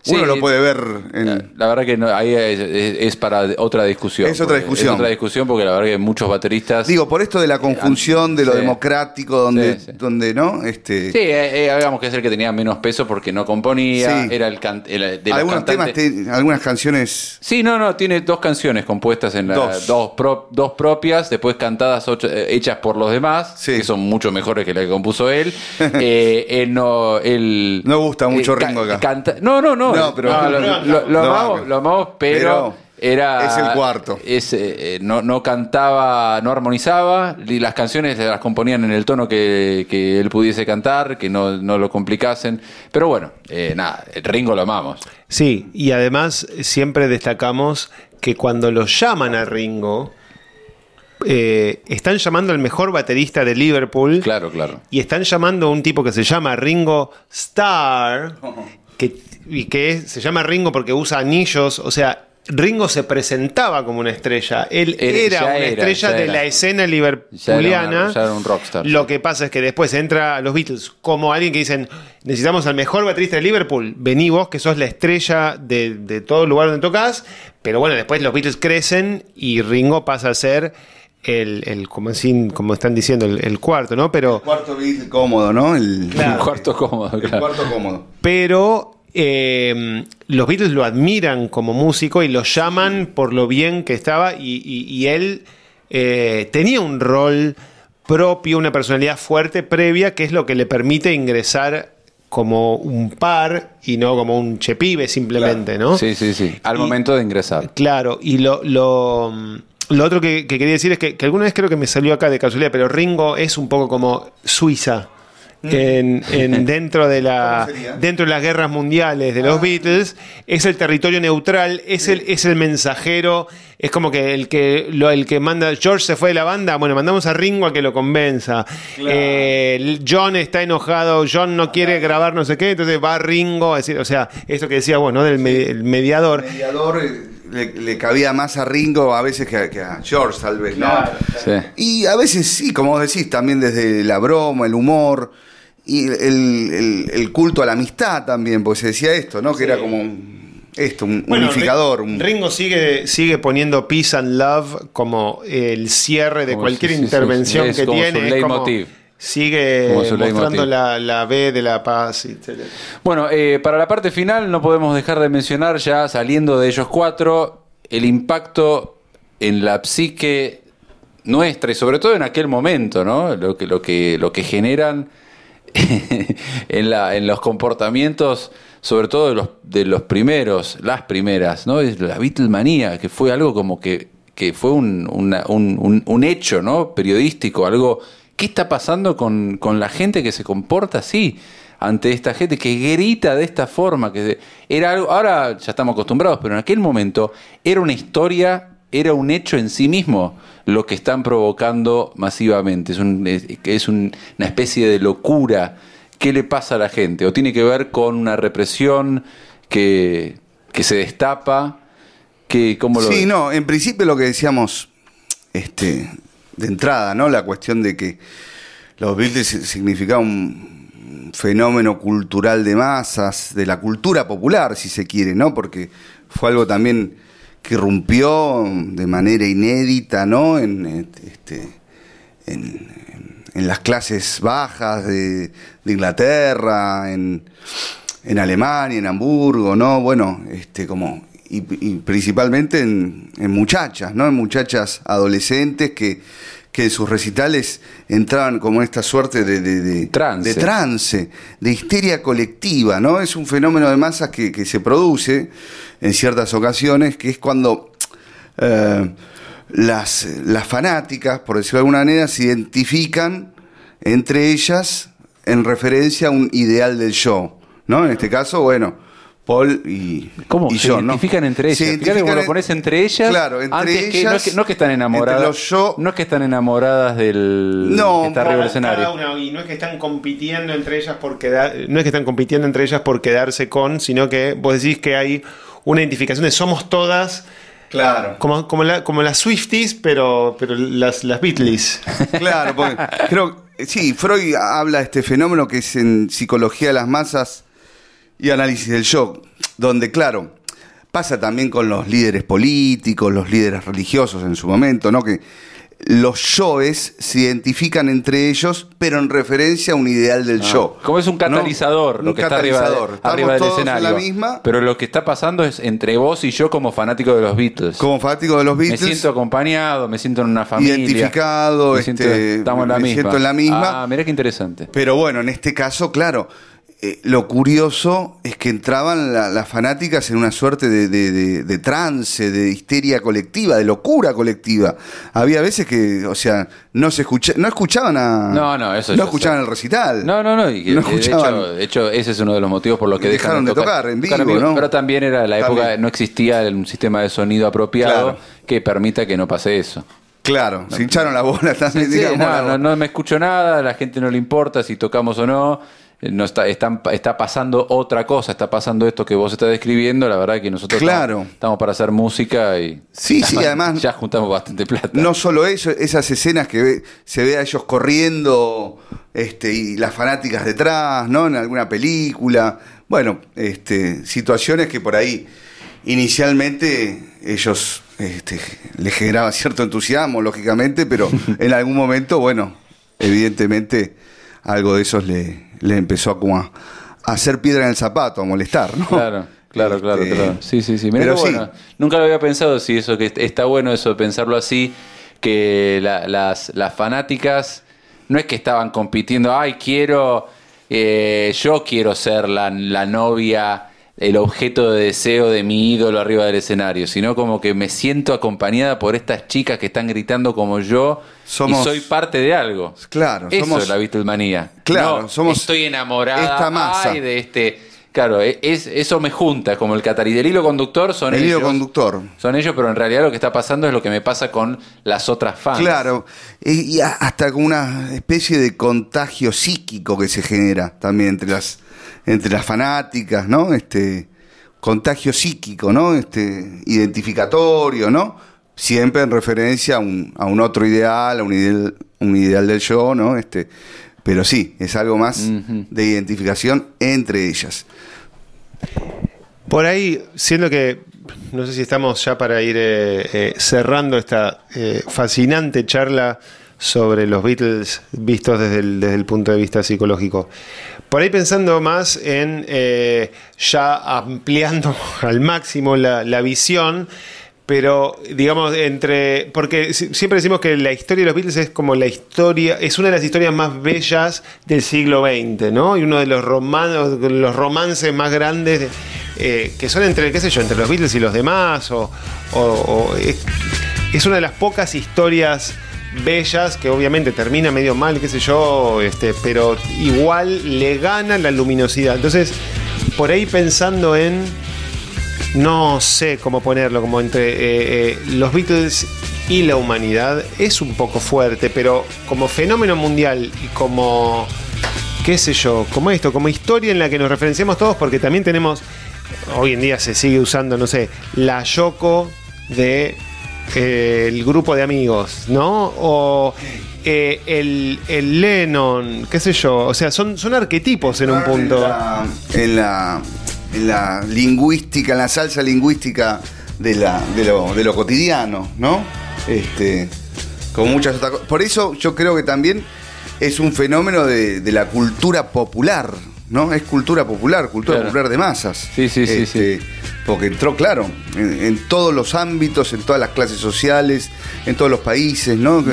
Sí, Uno lo eh, puede ver en, La, verdad que no, ahí es, es- es para otra discusión. Es otra discusión. Es otra discusión porque la verdad que muchos bateristas. Digo, por esto de la conjunción de lo Sí. democrático, donde, Sí, donde ¿no? Este, Sí, eh, eh, habíamos que ser el que tenía menos peso porque no componía. Era el, can- el- de los algunos temas, te- algunas canciones Sí, no, no, tiene dos canciones compuestas en la, Dos. dos, pro- dos propias, después cantadas ocho- eh, hechas por los demás, que son mucho mejores que la que compuso él. [LAUGHS] Eh, él no, él, No gusta mucho Ringo acá. canta- no, no, no. No, pero- lo, lo- lo No, amamos, lo amamos, pero, Pero era. es el cuarto. es, eh, eh, no, no cantaba, no armonizaba, y las canciones las componían en el tono que, que él pudiese cantar, que no, no lo complicasen. Pero bueno, eh, nada, Ringo lo amamos. Sí, y además siempre destacamos que cuando lo llaman a Ringo, eh, están llamando al mejor baterista de Liverpool. Claro, claro. Y están llamando a un tipo que se llama Ringo Starr, [LAUGHS] que, y que es- se llama Ringo porque usa anillos, o sea, Ringo se presentaba como una estrella. Él Era- una era, estrella de era. la escena liverpuliana. ya era un rockstar. Lo que pasa es que después entra a los Beatles como alguien que dicen, necesitamos al mejor baterista de Liverpool. Vení vos, que sos la estrella de, de todo el lugar donde tocas. Pero bueno, después los Beatles crecen y Ringo pasa a ser el, el como, así- como están diciendo, el, el cuarto, ¿no? Pero... cuarto Beatle cómodo, ¿no? El, Claro. Un cuarto cómodo, el claro. cuarto cómodo. pero eh, los Beatles lo admiran como músico y lo llaman por lo bien que estaba y, y- y él eh, tenía un rol propio, una personalidad fuerte previa, que es lo que le permite ingresar como un par y no como un chepibe simplemente, ¿no? Sí, sí, sí. Al Y- momento de ingresar. Claro, y lo, lo, lo otro que, que quería decir es que, que alguna vez creo que me salió acá de casualidad, pero Ringo es un poco como Suiza. En, en- [LAUGHS] dentro de la dentro de las guerras mundiales de los Beatles es el territorio neutral es el es el mensajero es como que el que lo, el que manda George se fue de la banda bueno mandamos a Ringo a que lo convenza. Eh, John está enojado John no quiere grabar no sé qué entonces va Ringo a decir o sea esto que decía bueno del me- el mediador. El mediador eh, le, le cabía más a Ringo a veces que a, que a George, tal vez, ¿no? Sí. Y a veces sí, como vos decís, también desde la broma, el humor y el, el- el culto a la amistad también, porque se decía esto, ¿no? Que era como un- esto, un Bueno, unificador. Un- Ringo sigue, sigue poniendo Peace and Love como el cierre de Como cualquier si- sí, sí, intervención es que como tiene. su es como- sigue Como su mostrando la, la B de la paz. etc. Bueno, eh, para la parte final no podemos dejar de mencionar ya saliendo de ellos cuatro el impacto en la psique nuestra y sobre todo en aquel momento, ¿no? Lo que, lo que, lo que generan [LAUGHS] en, los comportamientos, sobre todo de los, de los primeros, las primeras, ¿no? La Beatlemanía, que fue algo como que, que fue un, un- un hecho, ¿no? Periodístico, algo. ¿Qué está pasando con, con la gente que se comporta así? ante esta gente que grita de esta forma, que era algo, ahora ya estamos acostumbrados, pero en aquel momento era una historia, era un hecho en sí mismo lo que están provocando masivamente. Es, un- es- es un- una especie de locura. ¿Qué le pasa a la gente? ¿O tiene que ver con una represión que, que se destapa? Que, ¿cómo lo Sí, ves? no, en principio lo que decíamos este, de entrada, ¿no? La cuestión de que los Beatles significaban un fenómeno cultural de masas, de la cultura popular, si se quiere, ¿no? Porque fue algo también que irrumpió de manera inédita, ¿no? En, este, en, las clases bajas de, de Inglaterra, en, en Alemania, en Hamburgo, ¿no? Bueno, este, como y, y principalmente en, en muchachas, ¿no? En muchachas adolescentes que, que en sus recitales entraban como en esta suerte de, de, de- Trance. de trance, de histeria colectiva, ¿no? Es un fenómeno de masas que, que se produce en ciertas ocasiones, que es cuando eh, las, las fanáticas, por decirlo de alguna manera, se identifican entre ellas en referencia a un ideal del show, ¿no? En este caso, bueno, Paul y, ¿Cómo? y se identifican entre ellas. Se Fíjate identifican lo pones entre ellas. Claro, entre antes que- ellas. no, es que, no es que están enamoradas. entre los yo- No es que están enamoradas del No, que está arriba del Cada escenario. una, y no es que están compitiendo entre ellas por quedar, no es que están compitiendo entre ellas por quedarse con, sino que vos decís que hay una identificación de somos todas Claro. como, como, la- como las Swifties, pero, pero las, las Beatles. [LAUGHS] Claro, porque creo, sí, Freud habla de este fenómeno que es en psicología de las masas y análisis del shock, donde, claro, pasa también con los líderes políticos, los líderes religiosos en su momento, ¿no? Que los shows se identifican entre ellos, pero en referencia a un ideal del show. Como es un catalizador ¿no? lo Un que está arriba, de- catalizador. Arriba del todos en escenario. la misma. Pero lo que está pasando es entre vos y yo como fanático de los Beatles. Como fanático de los me Beatles, siento acompañado, me siento en una familia. Identificado, me siento- este, estamos en la me misma. siento en la misma. Ah, mirá qué interesante. Pero bueno, en este caso, claro, eh, lo curioso es que entraban la- las fanáticas en una suerte de, de- de- de trance, de histeria colectiva, de locura colectiva. Había veces que, o sea, no se escucha, no escuchaban a. No, no, eso No escuchaban sé. el recital. No, no, no. y que, No de, escuchaban. hecho, de hecho, ese es uno de los motivos por los que Dejaron de tocar en vivo, ¿no? Pero también era la época, También. no existía un sistema de sonido apropiado Claro. que permita que no pase eso. Claro, se hincharon la bola también, Sí, digamos. no, no, no me escucho nada, a la gente no le importa si tocamos o no. No está, están- está pasando otra cosa, está pasando esto que vos estás describiendo. La verdad que nosotros Claro. estamos, estamos para hacer música y. Sí, sí, [LAUGHS] además- Ya juntamos bastante plata. No solo eso, esas escenas que ve- se ve a ellos corriendo este, y las fanáticas detrás, ¿no? En alguna película. Bueno, este, situaciones que por ahí inicialmente ellos este, les generaba cierto entusiasmo, lógicamente, pero [LAUGHS] en algún momento, bueno, evidentemente algo de esos le, le empezó a, como a, a hacer piedra en el zapato, a molestar, ¿no? Claro, claro, claro, Este, claro. Sí, sí, sí. Mirá pero bueno. Nunca lo había pensado, sí, eso que est- está bueno eso de pensarlo así, que la- las, las fanáticas no es que estaban compitiendo, ay, quiero, eh, yo quiero ser la, la novia, el objeto de deseo de mi ídolo arriba del escenario, sino como que me siento acompañada por estas chicas que están gritando como yo Somos- y soy parte de algo. Claro, Eso somos- es la Beatlemanía. Claro, No, somos estoy enamorada esta masa. ay, de este. Claro, e- es, eso me junta, como el cataliz. El hilo conductor son El ellos. hilo conductor. Son ellos, pero en realidad lo que está pasando es lo que me pasa con las otras fans. Claro, y hasta con una especie de contagio psíquico que se genera también entre las entre las fanáticas, ¿no? Este contagio psíquico, ¿no? Este identificatorio, ¿no? Siempre en referencia a un, a un otro ideal, a un ideal, un ideal del yo, ¿no? Este, pero sí, es algo más de identificación entre ellas. Por ahí, siendo que no sé si estamos ya para ir eh, eh, cerrando esta eh, fascinante charla sobre los Beatles vistos desde el, punto de vista psicológico. Por ahí pensando más en ya ampliando [LAUGHS] al máximo la visión, pero digamos entre porque si- siempre decimos que la historia de los Beatles es como la historia es una de las historias más bellas del siglo XX, ¿no? Y uno de los romanos, los romances más grandes de- eh, que son entre qué sé yo, entre los Beatles y los demás o es, es una de las pocas historias bellas que obviamente termina medio mal, qué sé yo, este, pero igual le gana la luminosidad. Entonces, por ahí pensando en no sé cómo ponerlo, como entre eh, eh, los Beatles y la humanidad, es un poco fuerte, pero como fenómeno mundial y como, qué sé yo, como esto, como historia en la que nos referenciamos todos, porque también tenemos, hoy en día se sigue usando, no sé, la Yoko de eh, el grupo de amigos, ¿no? O eh, el, el Lennon, qué sé yo, o sea, son, son arquetipos en un punto. En la, en la, en la lingüística, en la salsa lingüística de, la, de, lo, de lo cotidiano, ¿no? Este, con muchas otras cosas. Por eso yo creo que también es un fenómeno de, de la cultura popular, ¿no? Es cultura popular, cultura Claro. popular de masas. Sí, sí, sí, Este, Porque entró, claro, en, en todos los ámbitos, en todas las clases sociales, en todos los países, ¿no?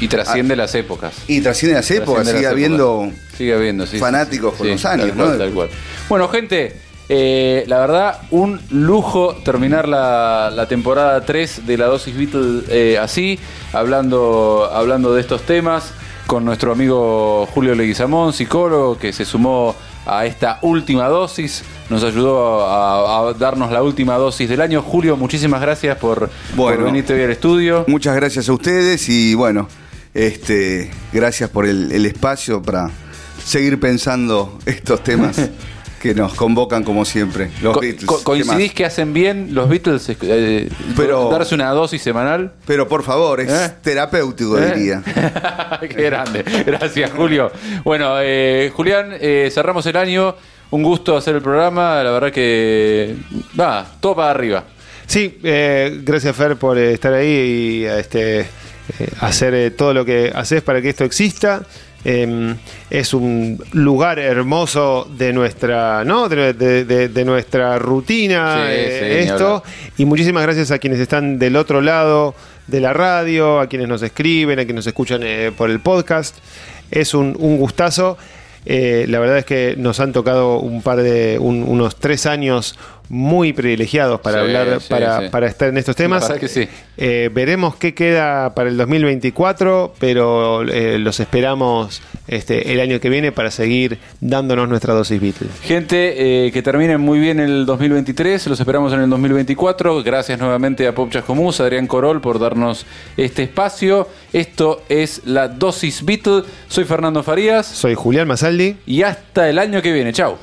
Y trasciende las épocas. Y trasciende las épocas, Trasciende sigue las habiendo épocas. Sigue habiendo, sí, sí, fanáticos sí, con sí, los años, tal cual, ¿no? tal cual. Bueno, gente, eh, la verdad, un lujo terminar la, la temporada 3 de la dosis Beatle eh, así, hablando, hablando de estos temas, con nuestro amigo Julio Leguizamón, psicólogo, que se sumó a esta última dosis, nos ayudó a, a darnos la última dosis del año. Julio, muchísimas gracias por, Bueno. por venirte hoy al estudio. Muchas gracias a ustedes y bueno, este, gracias por el, el espacio para seguir pensando estos temas [LAUGHS] que nos convocan como siempre, los Co- Beatles. co- ¿Qué ¿Coincidís más? que hacen bien los Beatles eh, Pero- darse una dosis semanal? Pero por favor, es ¿Eh? terapéutico, ¿Eh? diría. [LAUGHS] Qué grande. Gracias, Julio. Bueno, eh, Julián, eh, cerramos el año. Un gusto hacer el programa. La verdad que. Va, todo para arriba. Sí, eh, gracias Fer por estar ahí y este, eh, hacer eh, todo lo que haces para que esto exista. Eh, es un lugar hermoso de nuestra, ¿no? de, de- de- de nuestra rutina Sí, eh, sí, esto. Y muchísimas gracias a quienes están del otro lado de la radio, a quienes nos escriben, a quienes nos escuchan eh, por el podcast. Es un, un gustazo. Eh, la verdad es que nos han tocado un par de un- unos tres años muy privilegiados para Sí, hablar, sí, para, sí. para estar en estos temas. Que sí. Eh, veremos qué queda para el 2024, pero eh, los esperamos este, el año que viene para seguir dándonos nuestra dosis Beatles. Gente, eh, que terminen muy bien el 2023. Los esperamos en el 2024. Gracias nuevamente a Pop Chascomús, a Adrián Corol por darnos este espacio. Esto es la dosis Beatle. Soy Fernando Farías. Soy Julián Masaldi. Y hasta el año que viene. Chau.